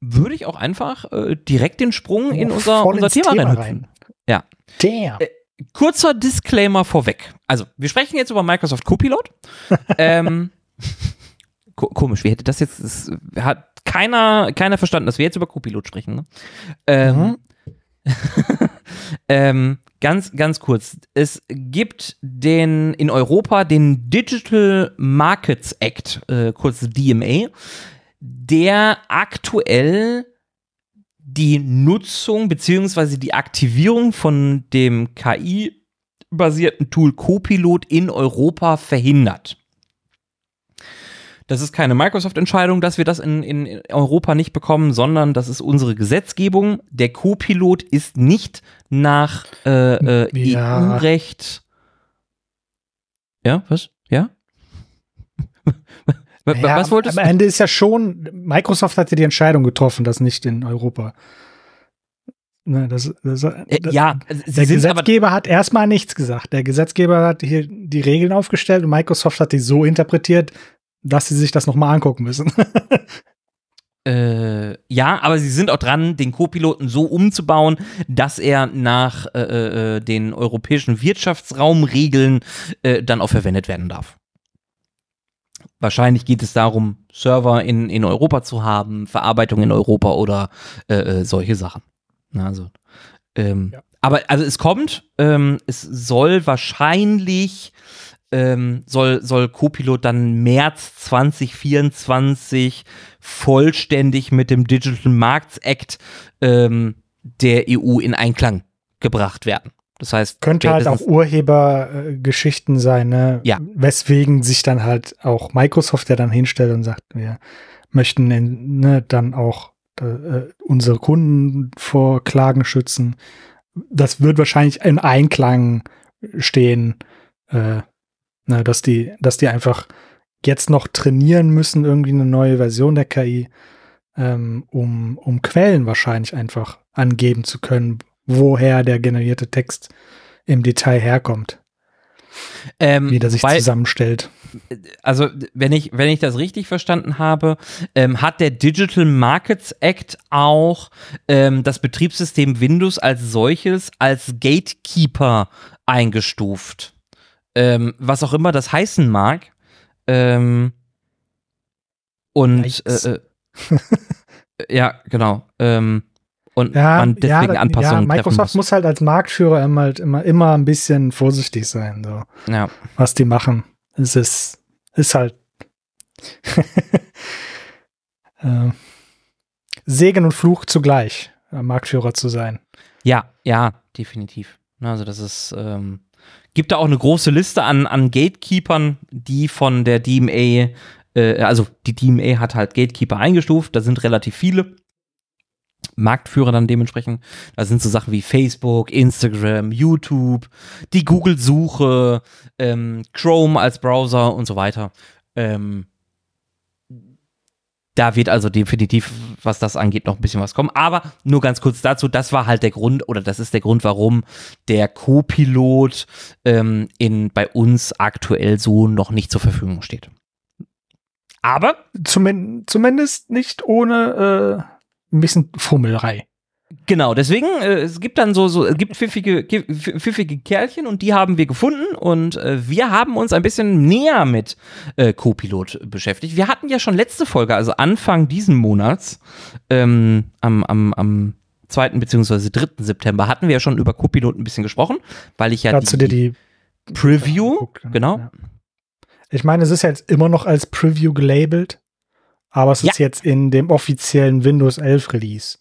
würde ich auch einfach äh, direkt den Sprung oh, in unser, unser Thema, Thema rein. Ja. Damn. Äh, kurzer Disclaimer vorweg. Also, wir sprechen jetzt über Microsoft Copilot. *laughs* ähm, ko komisch, wie hätte das jetzt, das hat keiner, keiner verstanden, dass wir jetzt über Copilot sprechen. Ne? Ähm, mhm. *laughs* ähm, ganz, ganz kurz. Es gibt den in Europa den Digital Markets Act, äh, kurz DMA, der aktuell die Nutzung beziehungsweise die Aktivierung von dem KI-basierten Tool Copilot in Europa verhindert. Das ist keine Microsoft-Entscheidung, dass wir das in, in Europa nicht bekommen, sondern das ist unsere Gesetzgebung. Der Copilot ist nicht nach äh, äh, ja. EU-Recht. Ja, was? Ja? *laughs* Ja, was wolltest du? Am Ende ist ja schon, Microsoft hatte die Entscheidung getroffen, das nicht in Europa. Ne, das, das, äh, das, ja, der Gesetzgeber hat erstmal nichts gesagt. Der Gesetzgeber hat hier die Regeln aufgestellt und Microsoft hat die so interpretiert, dass sie sich das nochmal angucken müssen. *laughs* Äh, ja, aber sie sind auch dran, den Co-Piloten so umzubauen, dass er nach äh, äh, den europäischen Wirtschaftsraumregeln äh, dann auch verwendet werden darf. Wahrscheinlich geht es darum, Server in, in Europa zu haben, Verarbeitung in Europa oder äh, äh, solche Sachen. Also, ähm, ja. aber also es kommt, ähm, es soll wahrscheinlich ähm, soll soll Copilot dann März 2024 vollständig mit dem Digital Markets Act ähm, der EU in Einklang gebracht werden. Das heißt, könnte halt auch Urhebergeschichten sein, ne? Ja. Weswegen sich dann halt auch Microsoft ja dann hinstellt und sagt, wir möchten ne, dann auch äh, unsere Kunden vor Klagen schützen. Das wird wahrscheinlich in Einklang stehen, äh, ne, dass die, dass die einfach jetzt noch trainieren müssen, irgendwie eine neue Version der KI, ähm, um, um Quellen wahrscheinlich einfach angeben zu können, woher der generierte Text im Detail herkommt. Ähm, wie der sich weil, zusammenstellt. Also, wenn ich, wenn ich das richtig verstanden habe, ähm, hat der Digital Markets Act auch ähm, das Betriebssystem Windows als solches als Gatekeeper eingestuft. Ähm, was auch immer das heißen mag. Ähm, und äh, äh, *laughs* ja, genau. Ähm, und ja, man deswegen ja, Anpassungen ja, Microsoft muss. muss. halt als Marktführer immer, halt immer, immer ein bisschen vorsichtig sein, so. Ja. Was die machen. Es ist, ist halt *laughs* äh, Segen und Fluch zugleich, äh, Marktführer zu sein. Ja, ja, definitiv. Also das ist, ähm, gibt da auch eine große Liste an, an Gatekeepern, die von der DMA, äh, also die DMA hat halt Gatekeeper eingestuft, da sind relativ viele. Marktführer dann dementsprechend. Da sind so Sachen wie Facebook, Instagram, YouTube, die Google-Suche, ähm, Chrome als Browser und so weiter. Ähm, da wird also definitiv, was das angeht, noch ein bisschen was kommen. Aber nur ganz kurz dazu, das war halt der Grund, oder das ist der Grund, warum der Co-Pilot ähm, in, bei uns aktuell so noch nicht zur Verfügung steht. Aber zumindest, nicht ohne äh, ein bisschen Fummelei. Genau, deswegen, äh, es gibt dann so, so, es gibt pfiffige, pfiffige Kerlchen und die haben wir gefunden und äh, wir haben uns ein bisschen näher mit äh, Copilot beschäftigt. Wir hatten ja schon letzte Folge, also Anfang diesen Monats, ähm, am, am, am 2. bzw. 3. September hatten wir ja schon über Copilot ein bisschen gesprochen, weil ich ja Dazu die, dir die Preview, genau. Ja. Ich meine, es ist jetzt immer noch als Preview gelabelt, aber es ja. ist jetzt in dem offiziellen Windows 11 Release.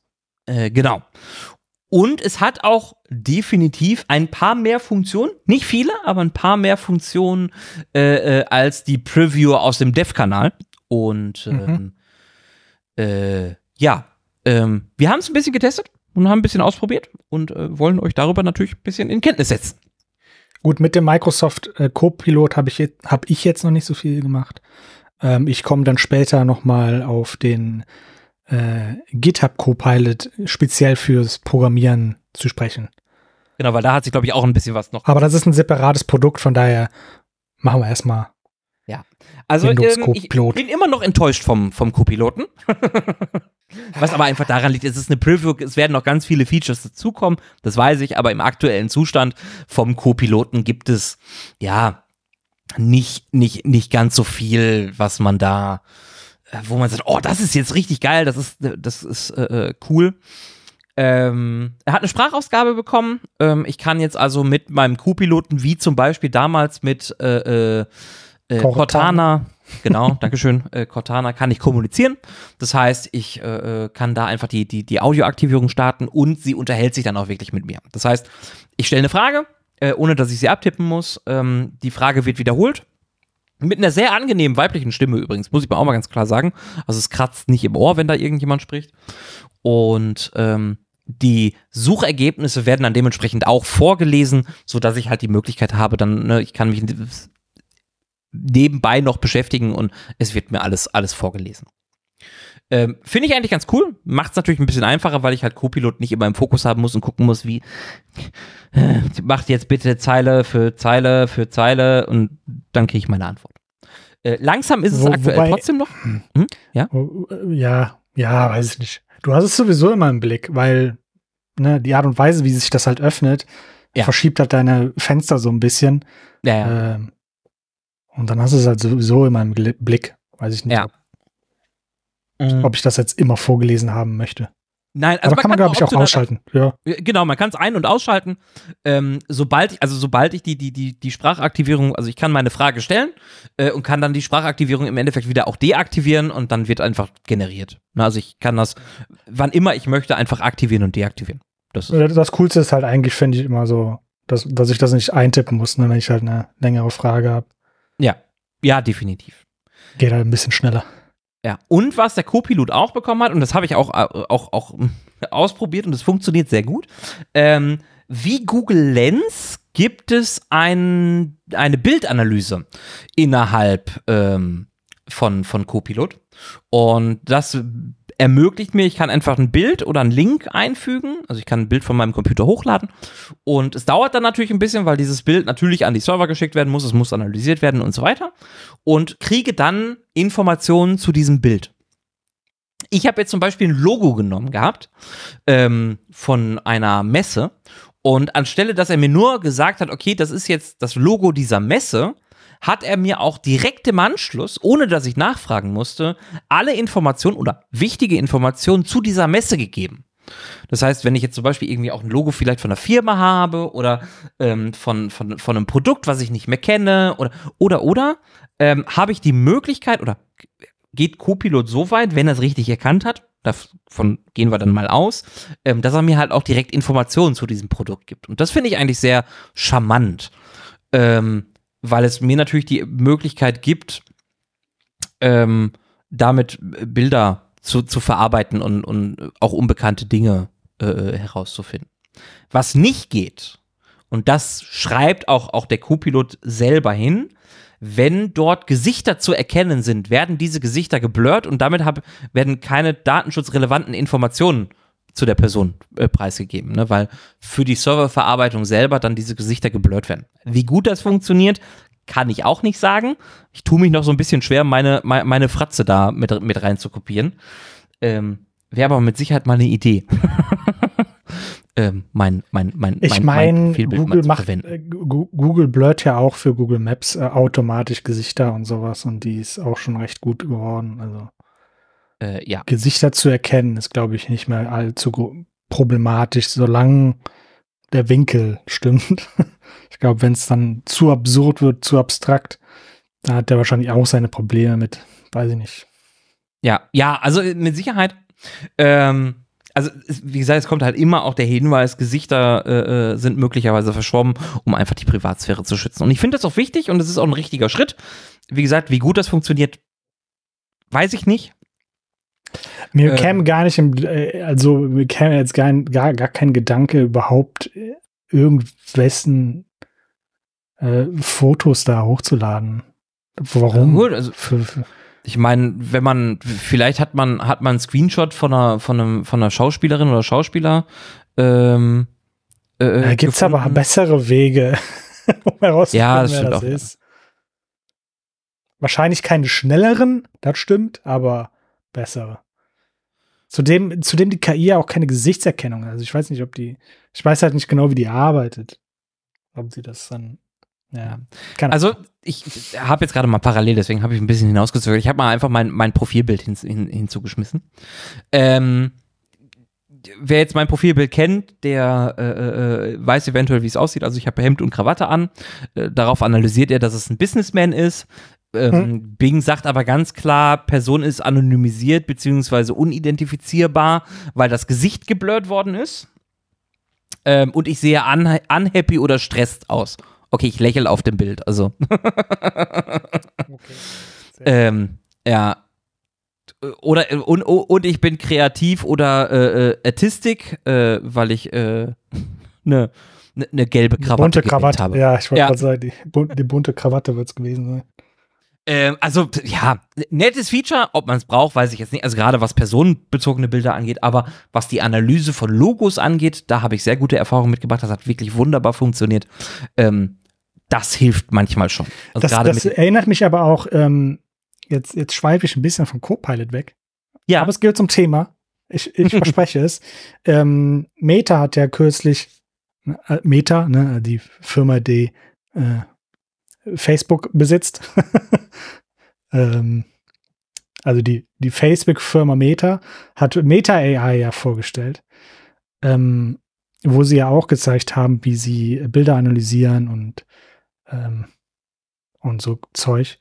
Äh, genau. Und es hat auch definitiv ein paar mehr Funktionen, nicht viele, aber ein paar mehr Funktionen äh, äh, als die Preview aus dem Dev-Kanal. Und mhm. ähm, äh, ja, ähm, wir haben es ein bisschen getestet und haben ein bisschen ausprobiert und äh, wollen euch darüber natürlich ein bisschen in Kenntnis setzen. Gut, mit dem Microsoft äh, Copilot habe ich, hab ich jetzt noch nicht so viel gemacht. Ähm, ich komme dann später noch mal auf den äh, GitHub Copilot speziell fürs Programmieren zu sprechen. Genau, weil da hat sich, glaube ich, auch ein bisschen was noch. Aber das ist ein separates Produkt, von daher machen wir erstmal. Ja, also ähm, ich bin immer noch enttäuscht vom, vom Co-Piloten. *laughs* Was aber einfach daran liegt, es ist eine Preview, es werden noch ganz viele Features dazukommen, das weiß ich, aber im aktuellen Zustand vom Co-Piloten gibt es ja nicht, nicht, nicht ganz so viel, was man da, wo man sagt, oh, das ist jetzt richtig geil, das ist, das ist äh, äh, cool. Ähm, er hat eine Sprachausgabe bekommen. Ähm, ich kann jetzt also mit meinem Co-Piloten, wie zum Beispiel damals mit äh, äh, äh Cortana, genau, *laughs* Dankeschön, äh, Cortana kann ich kommunizieren. Das heißt, ich äh, äh, kann da einfach die, die, die Audioaktivierung starten und sie unterhält sich dann auch wirklich mit mir. Das heißt, ich stelle eine Frage, äh, ohne dass ich sie abtippen muss. Ähm, die Frage wird wiederholt. Mit einer sehr angenehmen weiblichen Stimme übrigens, muss ich mal auch mal ganz klar sagen. Also es kratzt nicht im Ohr, wenn da irgendjemand spricht. Und ähm, die Suchergebnisse werden dann dementsprechend auch vorgelesen, sodass ich halt die Möglichkeit habe, dann, ne, ich kann mich nebenbei noch beschäftigen und es wird mir alles, alles vorgelesen. Ähm, Finde ich eigentlich ganz cool. Macht es natürlich ein bisschen einfacher, weil ich halt Copilot nicht immer im Fokus haben muss und gucken muss, wie äh, macht jetzt bitte Zeile für Zeile für Zeile und dann kriege ich meine Antwort. Äh, langsam ist es Wo, aktuell wobei, trotzdem noch. Hm, hm ja? ja, ja, weiß ich nicht. Du hast es sowieso immer im Blick, weil ne, die Art und Weise, wie sich das halt öffnet, ja. verschiebt halt deine Fenster so ein bisschen. Ja, ja. Ähm, und dann hast du es halt sowieso in meinem Blick. Weiß ich nicht, ja. ob, mhm. ob, ich das jetzt immer vorgelesen haben möchte. Nein, also Aber kann man, glaube ich, auch ausschalten. Ja. Genau, man kann es ein- und ausschalten. Ähm, sobald ich, also sobald ich die, die, die, die Sprachaktivierung, also ich kann meine Frage stellen äh, und kann dann die Sprachaktivierung im Endeffekt wieder auch deaktivieren und dann wird einfach generiert. Na, also ich kann das, wann immer ich möchte, einfach aktivieren und deaktivieren. Das, ist das Coolste ist halt eigentlich, finde ich, immer so, dass, dass ich das nicht eintippen muss, ne, wenn ich halt eine längere Frage habe. Ja, ja, definitiv. Geht halt ein bisschen schneller. Ja, und was der Co-Pilot auch bekommen hat, und das habe ich auch, äh, auch, auch ausprobiert und es funktioniert sehr gut, ähm, wie Google Lens gibt es ein, eine Bildanalyse innerhalb ähm, von, von Copilot. Und das ermöglicht mir, ich kann einfach ein Bild oder einen Link einfügen. Also ich kann ein Bild von meinem Computer hochladen. Und es dauert dann natürlich ein bisschen, weil dieses Bild natürlich an die Server geschickt werden muss. Es muss analysiert werden und so weiter. Und kriege dann Informationen zu diesem Bild. Ich habe jetzt zum Beispiel ein Logo genommen gehabt ähm, von einer Messe. Und anstelle, dass er mir nur gesagt hat, okay, das ist jetzt das Logo dieser Messe, hat er mir auch direkt im Anschluss, ohne dass ich nachfragen musste, alle Informationen oder wichtige Informationen zu dieser Messe gegeben. Das heißt, wenn ich jetzt zum Beispiel irgendwie auch ein Logo vielleicht von einer Firma habe oder ähm, von, von, von einem Produkt, was ich nicht mehr kenne oder oder oder, ähm, habe ich die Möglichkeit oder geht Copilot so weit, wenn er es richtig erkannt hat, davon gehen wir dann mal aus, ähm, dass er mir halt auch direkt Informationen zu diesem Produkt gibt. Und das finde ich eigentlich sehr charmant. Ähm, weil es mir natürlich die Möglichkeit gibt, ähm, damit Bilder zu, zu verarbeiten und, und auch unbekannte Dinge äh, herauszufinden. Was nicht geht, und das schreibt auch, auch der Co-Pilot selber hin, wenn dort Gesichter zu erkennen sind, werden diese Gesichter geblurrt und damit hab, werden keine datenschutzrelevanten Informationen zu der Person äh, preisgegeben, ne? weil für die Serververarbeitung selber dann diese Gesichter geblurrt werden. Wie gut das funktioniert, kann ich auch nicht sagen. Ich tue mich noch so ein bisschen schwer, meine, meine, meine Fratze da mit, mit rein zu kopieren. Ähm, Wäre aber mit Sicherheit mal eine Idee. *laughs* ähm, mein, mein, mein, ich mein, mein Google macht, äh, Google blurrt ja auch für Google Maps äh, automatisch Gesichter und sowas und die ist auch schon recht gut geworden. Also äh, ja. Gesichter zu erkennen ist, glaube ich, nicht mehr allzu problematisch, solange der Winkel stimmt. *laughs* ich glaube, wenn es dann zu absurd wird, zu abstrakt, da hat er wahrscheinlich auch seine Probleme mit, weiß ich nicht. Ja, ja, also mit Sicherheit. Ähm, also wie gesagt, es kommt halt immer auch der Hinweis, Gesichter äh, äh, sind möglicherweise verschwommen, um einfach die Privatsphäre zu schützen. Und ich finde das auch wichtig und es ist auch ein richtiger Schritt. Wie gesagt, wie gut das funktioniert, weiß ich nicht. Mir äh, käme gar nicht im, äh, also mir käme jetzt gar, gar, gar kein Gedanke überhaupt irgendwessen äh, Fotos da hochzuladen. Warum? Gut, also für, für ich meine, wenn man, vielleicht hat man, hat man einen Screenshot von einer, von einem, von einer Schauspielerin oder Schauspieler. Ähm, äh, da äh, gibt's gefunden. aber bessere Wege, *laughs* um herauszufinden, ja, das wer das auch, ist. Wahrscheinlich keine schnelleren, das stimmt, aber bessere. Zudem, zudem die KI ja auch keine Gesichtserkennung. Also ich weiß nicht, ob die, ich weiß halt nicht genau, wie die arbeitet. Ob sie das dann ja. Also ich habe jetzt gerade mal parallel, deswegen habe ich ein bisschen hinausgezögert. Ich habe mal einfach mein, mein Profilbild hin, hin, hinzugeschmissen. Ähm, wer jetzt mein Profilbild kennt, der äh, äh, weiß eventuell, wie es aussieht. Also ich habe Hemd und Krawatte an. Äh, darauf analysiert er, dass es ein Businessman ist. Ähm, hm. Bing sagt aber ganz klar, Person ist anonymisiert bzw. unidentifizierbar, weil das Gesicht geblurrt worden ist. Ähm, und ich sehe un unhappy oder stresst aus. Okay, ich lächle auf dem Bild, also. *laughs* okay. Ähm, ja. Oder und, und ich bin kreativ oder äh, äh, Artistik, äh, weil ich eine äh, *laughs* ne, ne, ne gelbe Krawatte bunte Krawatte habe. Ja, ich wollte ja. gerade sagen, die, die, bunte Krawatte wird es gewesen sein. Ähm, also, ja, nettes Feature, ob man es braucht, weiß ich jetzt nicht. Also gerade was personenbezogene Bilder angeht, aber was die Analyse von Logos angeht, da habe ich sehr gute Erfahrungen mitgebracht. Das hat wirklich wunderbar funktioniert. Ähm, das hilft manchmal schon. Also das, das erinnert mich aber auch, ähm, jetzt, jetzt schweife ich ein bisschen von Copilot weg. Ja. Aber es gehört zum Thema. Ich, ich *laughs* verspreche es. Ähm, Meta hat ja kürzlich, äh, Meta, ne, die Firma, die äh, Facebook besitzt. *laughs* ähm, also die, die Facebook-Firma Meta hat Meta AI ja vorgestellt, ähm, wo sie ja auch gezeigt haben, wie sie Bilder analysieren und ähm, und so Zeug.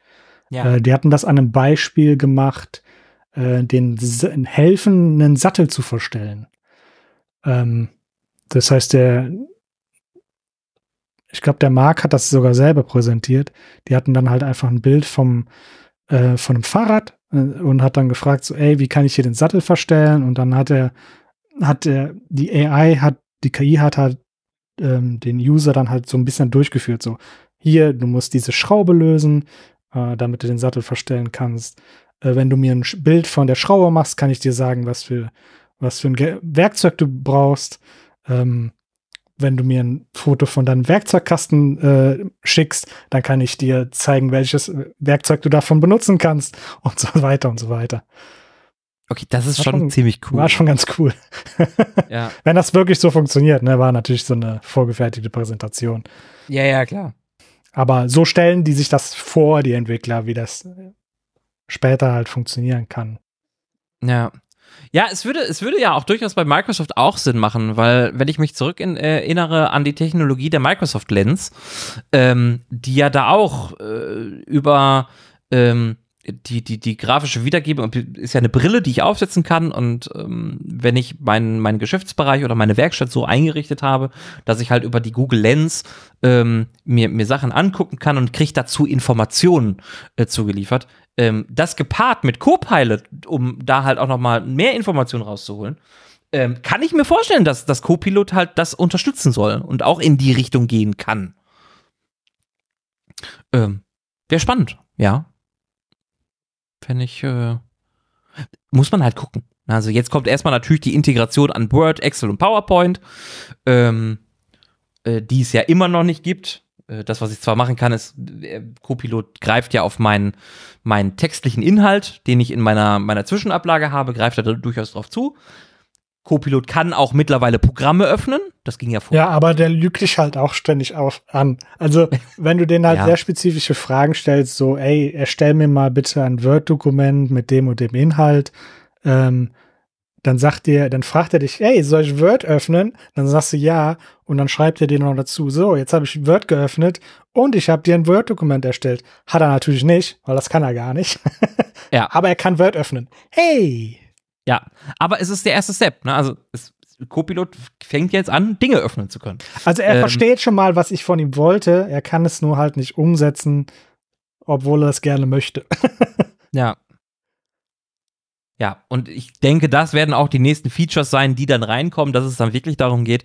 Ja. Äh, die hatten das an einem Beispiel gemacht, äh, den helfen, einen Sattel zu verstellen. Ähm, das heißt, der, ich glaube, der Marc hat das sogar selber präsentiert. Die hatten dann halt einfach ein Bild vom, äh, von einem Fahrrad äh, und hat dann gefragt, so, ey, wie kann ich hier den Sattel verstellen? Und dann hat er, hat er, die AI hat, die KI hat halt ähm, den User dann halt so ein bisschen durchgeführt, so, hier, du musst diese Schraube lösen, äh, damit du den Sattel verstellen kannst. Äh, wenn du mir ein Bild von der Schraube machst, kann ich dir sagen, was für, was für ein Ge Werkzeug du brauchst. Ähm, wenn du mir ein Foto von deinem Werkzeugkasten äh, schickst, dann kann ich dir zeigen, welches Werkzeug du davon benutzen kannst *laughs* und so weiter und so weiter. Okay, das ist schon, schon, ziemlich cool. War schon ganz cool. *laughs* ja. Wenn das wirklich so funktioniert, ne, war natürlich so eine vorgefertigte Präsentation. Ja, ja, klar. Aber so stellen die sich das vor, die Entwickler, wie das später halt funktionieren kann. Ja. Ja, es würde, es würde ja auch durchaus bei Microsoft auch Sinn machen, weil wenn ich mich zurück in, äh, erinnere an die Technologie der Microsoft Lens, ähm, die ja da auch äh, über ähm, die, die, die grafische Wiedergebung ist ja eine Brille, die ich aufsetzen kann. Und ähm, wenn ich meinen mein Geschäftsbereich oder meine Werkstatt so eingerichtet habe, dass ich halt über die Google Lens ähm, mir, mir Sachen angucken kann und kriege dazu Informationen äh, zugeliefert, ähm, das gepaart mit Copilot, um da halt auch noch mal mehr Informationen rauszuholen, ähm, kann ich mir vorstellen, dass das Copilot halt das unterstützen soll und auch in die Richtung gehen kann. Ähm, Wäre spannend, ja. Fände ich, äh, muss man halt gucken. Also jetzt kommt erstmal natürlich die Integration an Word, Excel und PowerPoint, ähm, äh, die es ja immer noch nicht gibt. Äh, das, was ich zwar machen kann, ist, äh, Copilot greift ja auf meinen, meinen textlichen Inhalt, den ich in meiner, meiner Zwischenablage habe, greift er da durchaus drauf zu. Copilot kann auch mittlerweile Programme öffnen. Das ging ja vorher. Ja, aber der lügt dich halt auch ständig auf an. Also, wenn du den halt *laughs* ja. sehr spezifische Fragen stellst, so, ey, erstell mir mal bitte ein Word-Dokument mit dem und dem Inhalt, ähm, dann sagt dir, dann fragt er dich, ey, soll ich Word öffnen? Dann sagst du ja und dann schreibt er dir noch dazu, so, jetzt habe ich Word geöffnet und ich habe dir ein Word-Dokument erstellt. Hat er natürlich nicht, weil das kann er gar nicht. *laughs* ja. Aber er kann Word öffnen. Hey! Ja, aber es ist der erste Step. Ne? Also es, Copilot fängt jetzt an, Dinge öffnen zu können. Also er ähm, versteht schon mal, was ich von ihm wollte. Er kann es nur halt nicht umsetzen, obwohl er es gerne möchte. *laughs* ja. Ja, und ich denke, das werden auch die nächsten Features sein, die dann reinkommen, dass es dann wirklich darum geht,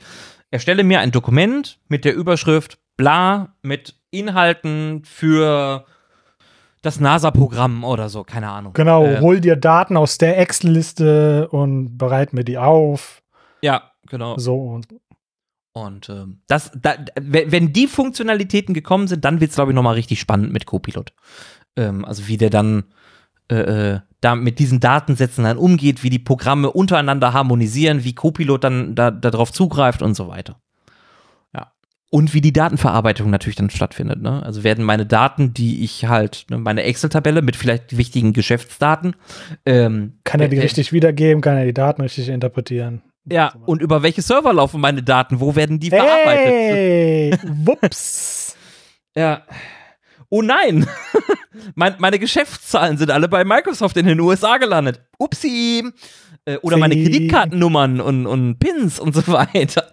erstelle mir ein Dokument mit der Überschrift bla mit Inhalten für das NASA-Programm oder so, keine Ahnung. Genau, äh, hol dir Daten aus der Excel-Liste und bereit mir die auf. Ja, genau. So und. Und ähm, das, da, wenn die Funktionalitäten gekommen sind, dann wird es, glaube ich, nochmal richtig spannend mit Copilot. Ähm, also wie der dann äh, äh, da mit diesen Datensätzen dann umgeht, wie die Programme untereinander harmonisieren, wie Copilot dann da, darauf zugreift und so weiter. Und wie die Datenverarbeitung natürlich dann stattfindet. Ne? Also werden meine Daten, die ich halt, ne, meine Excel-Tabelle mit vielleicht wichtigen Geschäftsdaten. Ähm, kann er die äh, richtig wiedergeben, kann er die Daten richtig interpretieren. Ja, und über welche Server laufen meine Daten? Wo werden die hey, verarbeitet? Wups. ja. Oh nein, *laughs* mein, meine Geschäftszahlen sind alle bei Microsoft in den USA gelandet. Upsi. Äh, oder meine Kreditkartennummern und, und Pins und so weiter.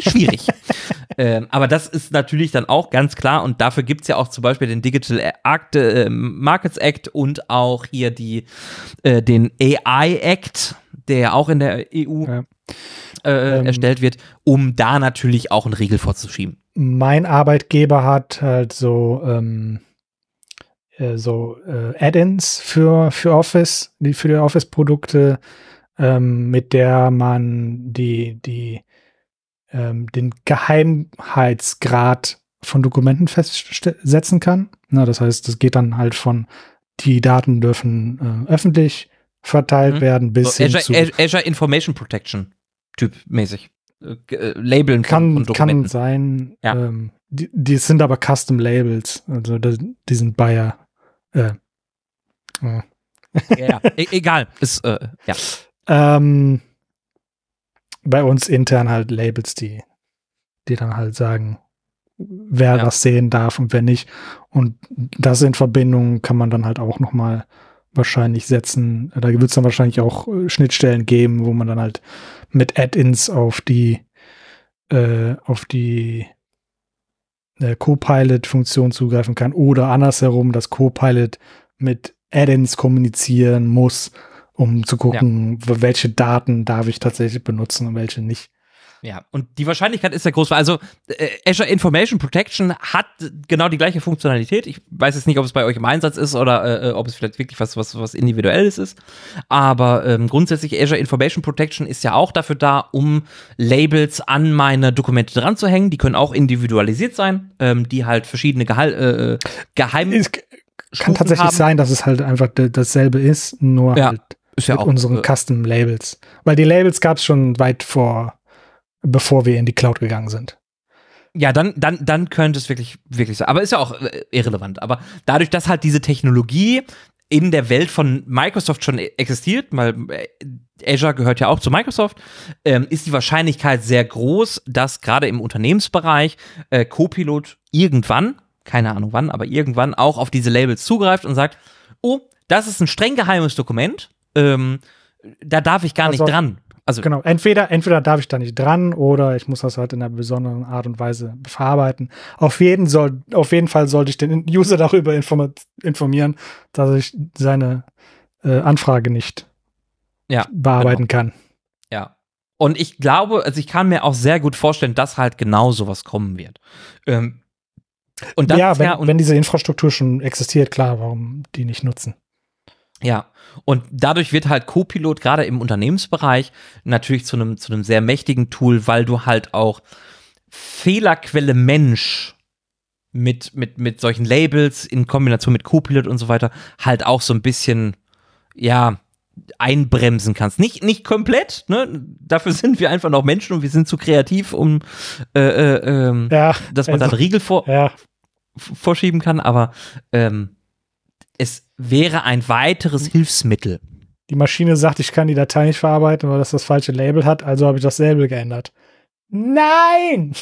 schwierig. *laughs* ähm, aber das ist natürlich dann auch ganz klar und dafür gibt es ja auch zum Beispiel den Digital Act, äh, Markets Act und auch hier die, äh, den AI Act, der auch in der EU ja. äh, ähm, erstellt wird, um da natürlich auch einen Riegel vorzuschieben. Mein Arbeitgeber hat halt so ähm äh, so äh, Add-ins für, für Office, die, für die Office-Produkte, ähm, mit der man die, die ähm, den Geheimheitsgrad von Dokumenten festsetzen kann. Na, das heißt, das geht dann halt von, die Daten dürfen äh, öffentlich verteilt mhm. werden bis so, hin Azure, zu Azure Information Protection Typ mäßig. Äh, äh, Labeln kann, von, Dokumenten. Kann sein. Ja. Ähm, die, die, sind aber Custom Labels. Also die sind Bayer. Äh, äh. Ja, ja. E egal. Ist, äh, ja. Ähm, bei uns intern halt Labels, die, die dann halt sagen, wer ja. das sehen darf und wer nicht. Und das in Verbindung kann man dann halt auch noch mal wahrscheinlich setzen. Da wird es dann wahrscheinlich auch äh, Schnittstellen geben, wo man dann halt mit Add-ins auf die äh, auf die äh, Copilot-Funktion zugreifen kann oder andersherum, dass Copilot mit Add-ins kommunizieren muss um zu gucken, ja. welche Daten darf ich tatsächlich benutzen und welche nicht. Ja, und die Wahrscheinlichkeit ist ja groß. Also äh, Azure Information Protection hat genau die gleiche Funktionalität. Ich weiß jetzt nicht, ob es bei euch im Einsatz ist oder äh, ob es vielleicht wirklich was, was, was Individuelles ist. Aber ähm, grundsätzlich Azure Information Protection ist ja auch dafür da, um Labels an meine Dokumente dran zu hängen. Die können auch individualisiert sein, ähm, die halt verschiedene Gehal äh, äh Geheim. Es kann tatsächlich haben. sein, dass es halt einfach dasselbe ist, nur ja. halt ist ja mit auch, unseren äh, Custom Labels. Weil die Labels gab es schon weit vor, bevor wir in die Cloud gegangen sind. Ja, dann, dann, dann könnte es wirklich, wirklich sein. Aber ist ja auch äh, irrelevant. Aber dadurch, dass halt diese Technologie in der Welt von Microsoft schon existiert, weil äh, Azure gehört ja auch zu Microsoft, ähm, ist die Wahrscheinlichkeit sehr groß, dass gerade im Unternehmensbereich äh, Copilot irgendwann, keine Ahnung wann, aber irgendwann auch auf diese Labels zugreift und sagt, oh, das ist ein streng geheimes Dokument, ähm, da darf ich gar also, nicht dran. Also genau, entweder, entweder darf ich da nicht dran oder ich muss das halt in einer besonderen Art und Weise verarbeiten. Auf jeden, soll, auf jeden Fall sollte ich den User darüber informieren, dass ich seine äh, Anfrage nicht ja, bearbeiten genau. kann. Ja. Und ich glaube, also ich kann mir auch sehr gut vorstellen, dass halt genau sowas kommen wird. Ähm, und ja, wenn, ja, wenn diese Infrastruktur schon existiert, klar, warum die nicht nutzen. Ja, und dadurch wird halt Copilot gerade im Unternehmensbereich natürlich zu einem zu einem sehr mächtigen Tool, weil du halt auch Fehlerquelle Mensch mit mit mit solchen Labels in Kombination mit Copilot und so weiter halt auch so ein bisschen ja einbremsen kannst. Nicht, nicht komplett, ne? Dafür *laughs* sind wir einfach noch Menschen und wir sind zu kreativ, um äh, äh, ähm, ja, dass man also, dann Riegel vor, ja. vorschieben kann, aber ähm, es wäre ein weiteres Hilfsmittel. Die Maschine sagt, ich kann die Datei nicht verarbeiten, weil das das falsche Label hat, also habe ich das Label geändert. Nein!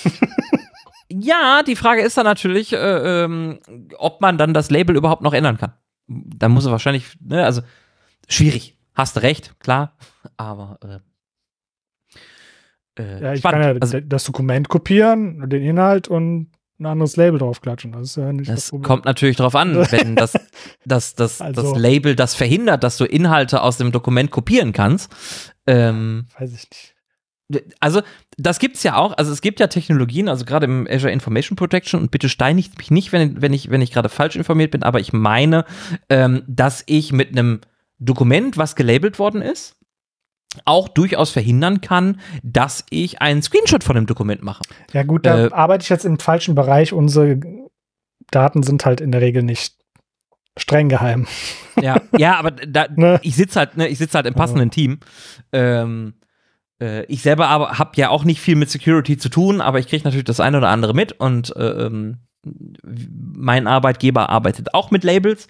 *laughs* ja, die Frage ist dann natürlich, äh, ähm, ob man dann das Label überhaupt noch ändern kann. Da muss er wahrscheinlich, ne, also schwierig. Hast du recht, klar, aber äh, äh, ja, ich spannend. kann ja also, das Dokument kopieren, den Inhalt und ein anderes Label draufklatschen. Das ist ja nicht das, das kommt natürlich darauf an, wenn *laughs* das, das, das, also, das Label das verhindert, dass du Inhalte aus dem Dokument kopieren kannst. Ähm, weiß ich nicht. also das gibt es ja auch, also es gibt ja Technologien, also gerade im Azure Information Protection. Und bitte steinigt mich nicht, wenn, wenn ich, wenn ich gerade falsch informiert bin, aber ich meine, ähm, dass ich mit einem Dokument, was gelabelt worden ist, auch durchaus verhindern kann, dass ich einen Screenshot von dem Dokument mache. Ja gut, da äh, arbeite ich jetzt im falschen Bereich. Unsere Daten sind halt in der Regel nicht streng geheim. *laughs* Ja, ja, aber da, ne? ich sitze halt, ne, ich sitze halt im passenden ja. Team. Ähm, äh, ich selber aber habe ja auch nicht viel mit Security zu tun, aber ich kriege natürlich das eine oder andere mit und äh, ähm, mein Arbeitgeber arbeitet auch mit Labels.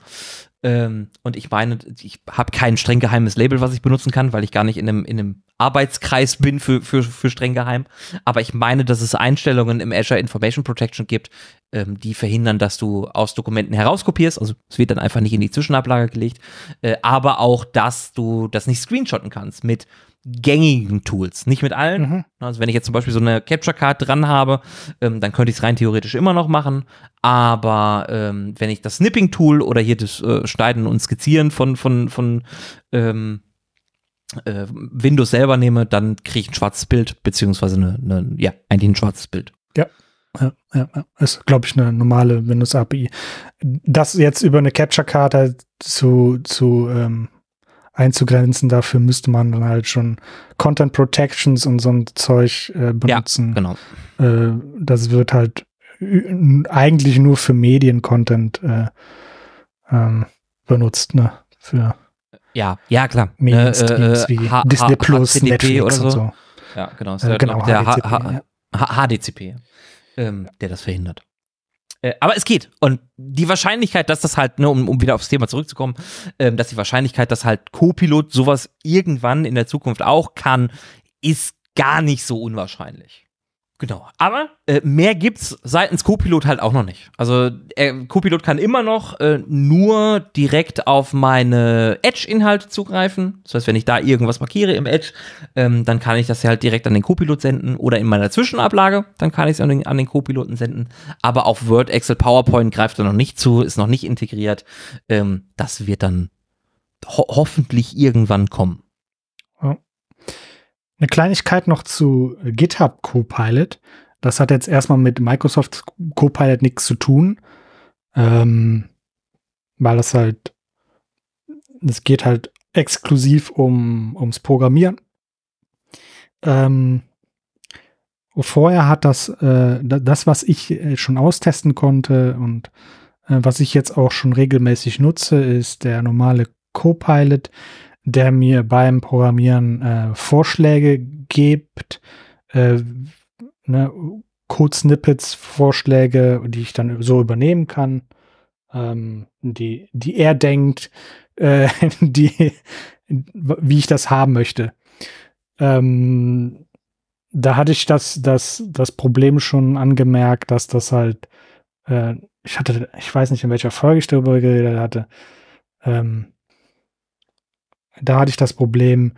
Ähm, und ich meine, ich habe kein streng geheimes Label, was ich benutzen kann, weil ich gar nicht in einem, in einem Arbeitskreis bin für, für, für streng geheim. Aber ich meine, dass es Einstellungen im Azure Information Protection gibt, ähm, die verhindern, dass du aus Dokumenten herauskopierst. Also es wird dann einfach nicht in die Zwischenablage gelegt. Äh, aber auch, dass du das nicht screenshotten kannst mit gängigen Tools, nicht mit allen. Mhm. Also wenn ich jetzt zum Beispiel so eine Capture Card dran habe, ähm, dann könnte ich es rein theoretisch immer noch machen. Aber ähm, wenn ich das Snipping Tool oder hier das äh, Schneiden und Skizzieren von von von ähm, äh, Windows selber nehme, dann kriege ich ein schwarzes Bild beziehungsweise eine, eine, ja eigentlich ein schwarzes Bild. Ja. Ja, ja, ist, glaube ich, eine normale Windows API. Das jetzt über eine Capture Card halt zu, zu ähm, einzugrenzen. Dafür müsste man dann halt schon Content Protections und so ein Zeug äh, benutzen. Ja, genau. Äh, das wird halt eigentlich nur für Medien-Content äh, ähm, benutzt, ne? Für ja, ja klar. Medienstreams äh, äh, wie H Disney Plus, HDCP Netflix oder so. und so. Ja, genau. Äh, genau, der HDCP, H ja. HDCP ähm, der das verhindert. Äh, aber es geht. Und die Wahrscheinlichkeit, dass das halt, ne, um, um wieder aufs Thema zurückzukommen, ähm, dass die Wahrscheinlichkeit, dass halt Copilot sowas irgendwann in der Zukunft auch kann, ist gar nicht so unwahrscheinlich. Genau. Aber äh, mehr gibt's seitens Copilot halt auch noch nicht. Also äh, Copilot kann immer noch äh, nur direkt auf meine Edge-Inhalte zugreifen. Das heißt, wenn ich da irgendwas markiere im Edge, ähm, dann kann ich das halt direkt an den Copilot senden oder in meiner Zwischenablage, dann kann ich es an den, an den Copiloten senden. Aber auf Word, Excel, PowerPoint greift er noch nicht zu, ist noch nicht integriert. Ähm, das wird dann ho hoffentlich irgendwann kommen. Eine Kleinigkeit noch zu GitHub Copilot. Das hat jetzt erstmal mit Microsoft Copilot nichts zu tun, ähm, weil das halt, es geht halt exklusiv um, ums Programmieren. Ähm, vorher hat das, äh, das, was ich äh, schon austesten konnte und äh, was ich jetzt auch schon regelmäßig nutze, ist der normale Copilot, der mir beim Programmieren äh, Vorschläge gibt, äh, ne, Code-Snippets, Vorschläge, die ich dann so übernehmen kann, ähm, die, die er denkt, äh, *laughs* die, wie ich das haben möchte. Ähm, da hatte ich das, das, das Problem schon angemerkt, dass das halt, äh, ich hatte, ich weiß nicht, in welcher Folge ich darüber geredet hatte, ähm, da hatte ich das Problem,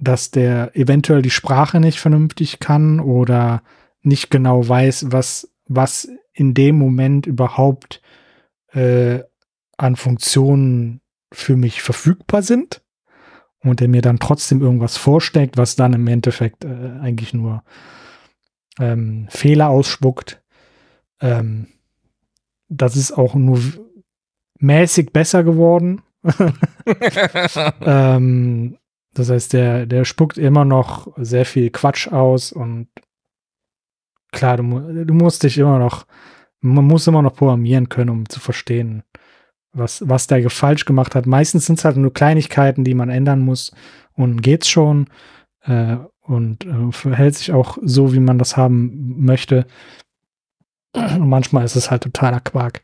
dass der eventuell die Sprache nicht vernünftig kann oder nicht genau weiß, was, was in dem Moment überhaupt äh, an Funktionen für mich verfügbar sind und der mir dann trotzdem irgendwas vorsteckt, was dann im Endeffekt äh, eigentlich nur ähm, Fehler ausspuckt. Ähm, das ist auch nur mäßig besser geworden. *laughs* ähm, das heißt, der, der spuckt immer noch sehr viel Quatsch aus und klar, du, du musst dich immer noch, man muss immer noch programmieren können, um zu verstehen, was, was der falsch gemacht hat. Meistens sind es halt nur Kleinigkeiten, die man ändern muss und geht's schon äh, und äh, verhält sich auch so, wie man das haben möchte. Und *clears throat* manchmal ist es halt totaler Quark.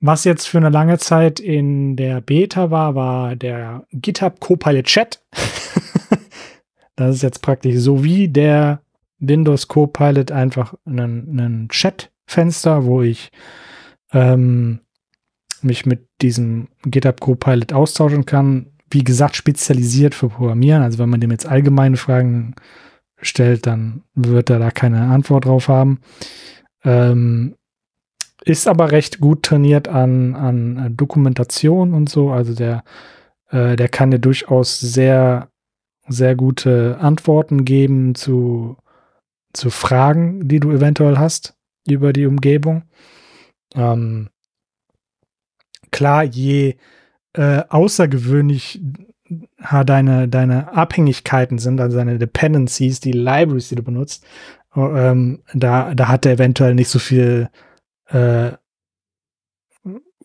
Was jetzt für eine lange Zeit in der Beta war, war der GitHub Copilot Chat. *laughs* das ist jetzt praktisch so wie der Windows Copilot einfach ein Chat-Fenster, wo ich ähm, mich mit diesem GitHub Copilot austauschen kann. Wie gesagt, spezialisiert für Programmieren. Also wenn man dem jetzt allgemeine Fragen stellt, dann wird er da keine Antwort drauf haben. Ähm, ist aber recht gut trainiert an, an äh, Dokumentation und so. Also der, äh, der kann dir durchaus sehr, sehr gute Antworten geben zu, zu Fragen, die du eventuell hast über die Umgebung. Ähm, klar, je äh, außergewöhnlich deine, deine Abhängigkeiten sind, also deine Dependencies, die Libraries, die du benutzt, ähm, da, da hat er eventuell nicht so viel äh,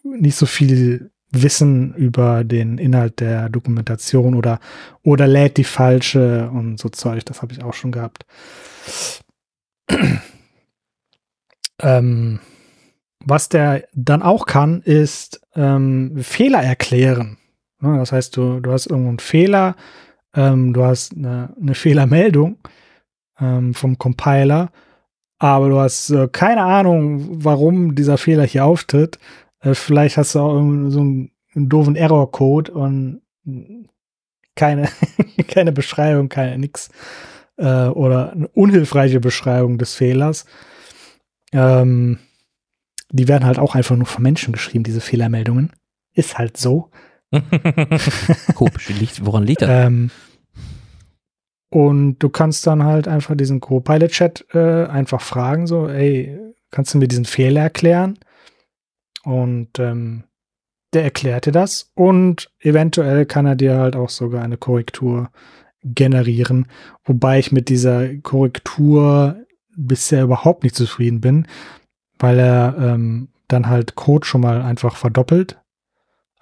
nicht so viel Wissen über den Inhalt der Dokumentation oder, oder lädt die falsche und so Zeug. Das habe ich auch schon gehabt. *clears throat* ähm, was der dann auch kann, ist ähm, Fehler erklären. Ne, das heißt, du, du hast irgendwo einen Fehler, ähm, du hast eine, eine Fehlermeldung ähm, vom Compiler aber du hast äh, keine Ahnung, warum dieser Fehler hier auftritt. Äh, vielleicht hast du auch so einen, einen doofen Error-Code und keine, *laughs* keine Beschreibung, keine nix. Äh, oder eine unhilfreiche Beschreibung des Fehlers. Ähm, die werden halt auch einfach nur von Menschen geschrieben, diese Fehlermeldungen. Ist halt so. *laughs* *laughs* Komisch, woran liegt das? Ähm, und du kannst dann halt einfach diesen Copilot-Chat äh, einfach fragen, so, ey, kannst du mir diesen Fehler erklären? Und ähm, der erklärt dir das und eventuell kann er dir halt auch sogar eine Korrektur generieren, wobei ich mit dieser Korrektur bisher überhaupt nicht zufrieden bin, weil er ähm, dann halt Code schon mal einfach verdoppelt.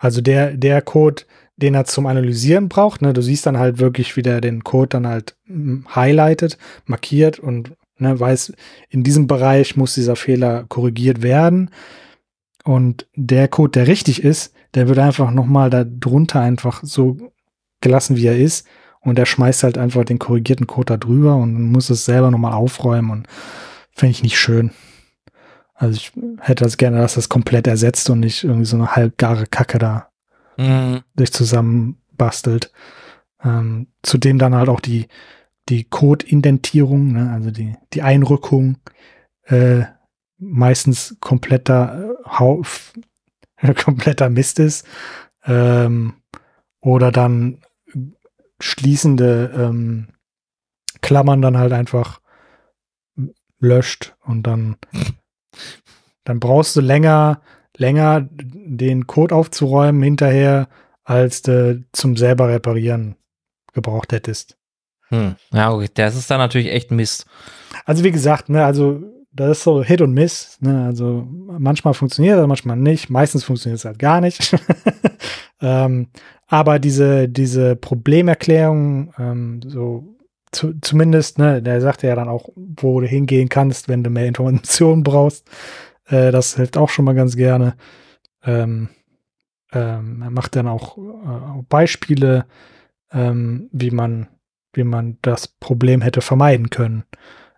Also der, der Code, den er zum Analysieren braucht. Ne? Du siehst dann halt wirklich, wie der den Code dann halt hm, highlightet, markiert und ne, weiß, in diesem Bereich muss dieser Fehler korrigiert werden. Und der Code, der richtig ist, der wird einfach nochmal da drunter einfach so gelassen, wie er ist. Und der schmeißt halt einfach den korrigierten Code da drüber und muss es selber nochmal aufräumen und finde ich nicht schön. Also ich hätte das gerne, dass das komplett ersetzt und nicht irgendwie so eine halbgare Kacke da mhm. sich zusammenbastelt. Ähm, zudem dann halt auch die, die Code-Indentierung, ne, also die, die Einrückung, äh, meistens kompletter äh, Hauf, *laughs* kompletter Mist ist. Ähm, oder dann schließende ähm, Klammern dann halt einfach löscht und dann, *laughs* dann brauchst du länger, länger den Code aufzuräumen hinterher, als du zum selber reparieren gebraucht hättest. Hm. Ja, okay. das ist dann natürlich echt Mist. Also wie gesagt, ne, also das ist so Hit und Miss. Ne? Also manchmal funktioniert es, manchmal nicht. Meistens funktioniert es halt gar nicht. *laughs* ähm, aber diese, diese Problemerklärung, ähm, so zu, zumindest, ne, der sagt ja dann auch, wo du hingehen kannst, wenn du mehr Informationen *laughs* brauchst. Äh, das hilft auch schon mal ganz gerne. Ähm, ähm, er macht dann auch äh, Beispiele, ähm, wie man, wie man das Problem hätte vermeiden können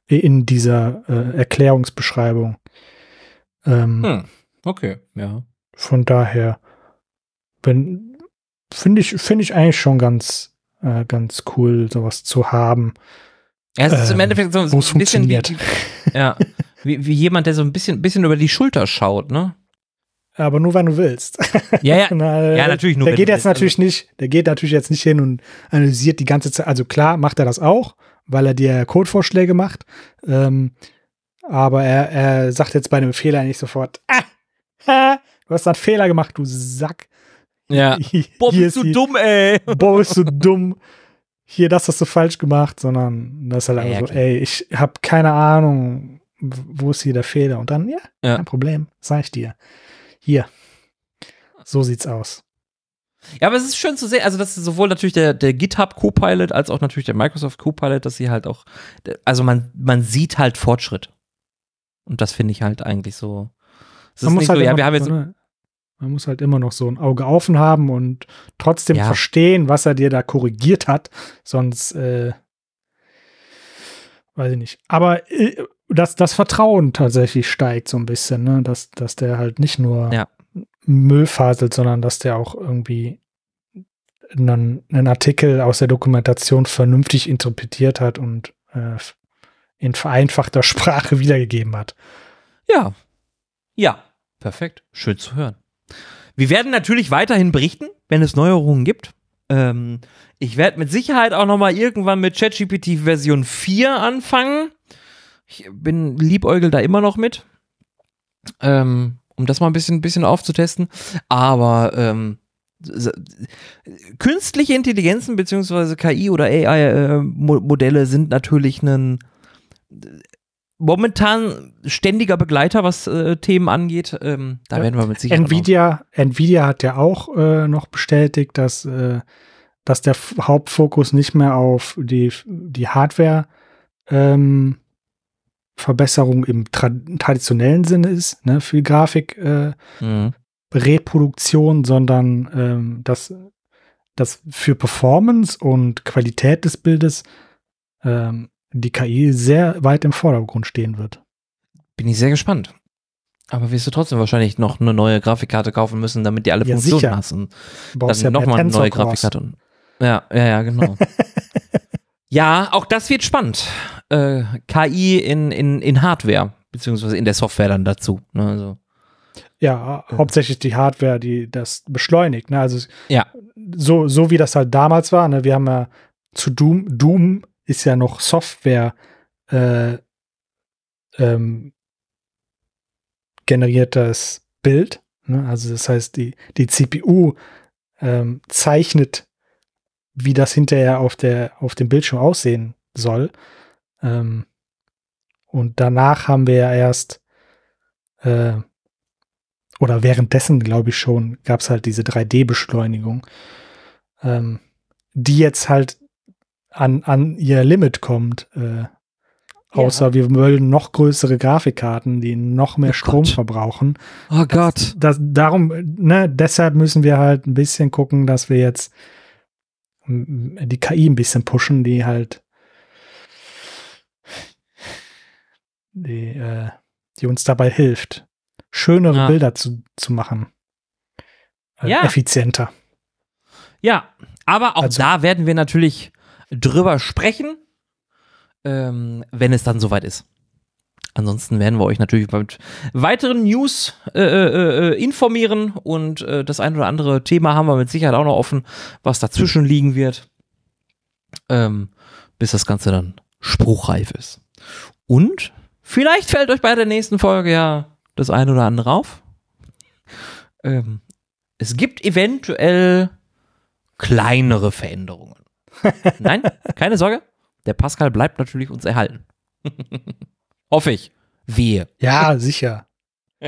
in dieser äh, Erklärungsbeschreibung. Ähm, hm, okay, ja. Von daher finde ich, finde ich eigentlich schon ganz, äh, ganz cool, sowas zu haben. Ja, es ist im ähm, Endeffekt so ein bisschen wie, *laughs* ja, wie, wie jemand, der so ein bisschen, bisschen über die Schulter schaut, ne? Aber nur, wenn du willst. *laughs* Ja, ja. *laughs* Na, ja natürlich nur. Der geht jetzt natürlich also. nicht, der geht natürlich jetzt nicht hin und analysiert die ganze Zeit. Also klar macht er das auch, weil er dir Codevorschläge macht. Ähm, aber er, er sagt jetzt bei einem Fehler nicht sofort, ah, ha, du hast einen Fehler gemacht, du Sack. Ja. *laughs* Boah, bist du dumm, ey. Boah, bist du dumm. Hier, das hast du falsch gemacht, sondern das ist halt einfach ja, so, ey, ich habe keine Ahnung, wo ist hier der Fehler? Und dann, ja, ja. kein Problem, sag ich dir. Hier. So sieht's aus. Ja, aber es ist schön zu sehen, also das ist sowohl natürlich der, der GitHub Copilot als auch natürlich der Microsoft Copilot, dass sie halt auch, also man, man sieht halt Fortschritt. Und das finde ich halt eigentlich so. Man muss, halt so, ja, wir haben jetzt so eine, man muss halt immer noch so ein Auge offen haben und trotzdem ja. verstehen, was er dir da korrigiert hat. Sonst, äh, weiß ich nicht. Aber äh, dass das Vertrauen tatsächlich steigt so ein bisschen, ne? dass, dass der halt nicht nur ja. Müll faselt, sondern dass der auch irgendwie einen, einen, Artikel aus der Dokumentation vernünftig interpretiert hat und äh, in vereinfachter *laughs* Sprache wiedergegeben hat. Ja. Ja. Perfekt. Schön zu hören. Wir werden natürlich weiterhin berichten, wenn es Neuerungen gibt. Ähm, ich werde mit Sicherheit auch noch mal irgendwann mit ChatGPT Version 4 anfangen. Ich bin liebäugel da immer noch mit. Ähm, um das mal ein bisschen, bisschen aufzutesten. Aber ähm, künstliche Intelligenzen beziehungsweise KI oder AI-Modelle äh, sind natürlich ein momentan ständiger Begleiter, was äh, Themen angeht. Ähm, da werden wir mit Sicherheit. Nvidia, Nvidia hat ja auch äh, noch bestätigt, dass, äh, dass der Hauptfokus nicht mehr auf die, die Hardware ähm, Verbesserung im tra traditionellen Sinne ist, ne, für Grafik äh, mhm. Reproduktion, sondern ähm, dass das für Performance und Qualität des Bildes ähm, die KI sehr weit im Vordergrund stehen wird. Bin ich sehr gespannt. Aber wirst du trotzdem wahrscheinlich noch eine neue Grafikkarte kaufen müssen, damit die alle ja, Funktionen sicher. hast. Und dann ja nochmal eine neue Grafikkarte. Ja, ja, ja, genau. *laughs* ja, auch das wird spannend äh, KI in, in, in Hardware, beziehungsweise in der Software dann dazu. Ne? Also, ja, ja, hauptsächlich die Hardware, die das beschleunigt. Ne? Also ja. so, so wie das halt damals war. Ne? Wir haben ja zu Doom, Doom ist ja noch Software äh, ähm, generiertes Bild. Ne? Also das heißt, die, die CPU ähm, zeichnet, wie das hinterher auf, der, auf dem Bildschirm aussehen soll. Ähm, und danach haben wir ja erst, äh, oder währenddessen, glaube ich schon, gab es halt diese 3D-Beschleunigung, ähm, die jetzt halt an, an ihr Limit kommt. Äh, außer ja. wir wollen noch größere Grafikkarten, die noch mehr oh Strom Gott. verbrauchen. Oh Gott. Das, das, darum, ne, deshalb müssen wir halt ein bisschen gucken, dass wir jetzt die KI ein bisschen pushen, die halt die, äh, die uns dabei hilft, schönere ja. Bilder zu, zu machen. Äh, ja. Effizienter. Ja, aber auch also, da werden wir natürlich drüber sprechen, ähm, wenn es dann soweit ist. Ansonsten werden wir euch natürlich mit weiteren News äh, äh, äh, informieren und äh, das ein oder andere Thema haben wir mit Sicherheit auch noch offen, was dazwischen liegen wird, ähm, bis das Ganze dann spruchreif ist. Und Vielleicht fällt euch bei der nächsten Folge ja das eine oder andere auf. Ähm, es gibt eventuell kleinere Veränderungen. *laughs* Nein, keine Sorge. Der Pascal bleibt natürlich uns erhalten. *laughs* Hoffe ich. Wir. Ja, sicher. *laughs*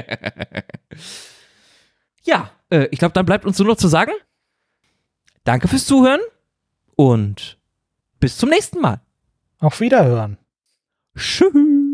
ja, äh, ich glaube, dann bleibt uns nur noch zu sagen. Danke fürs Zuhören und bis zum nächsten Mal. Auf Wiederhören. Tschüss.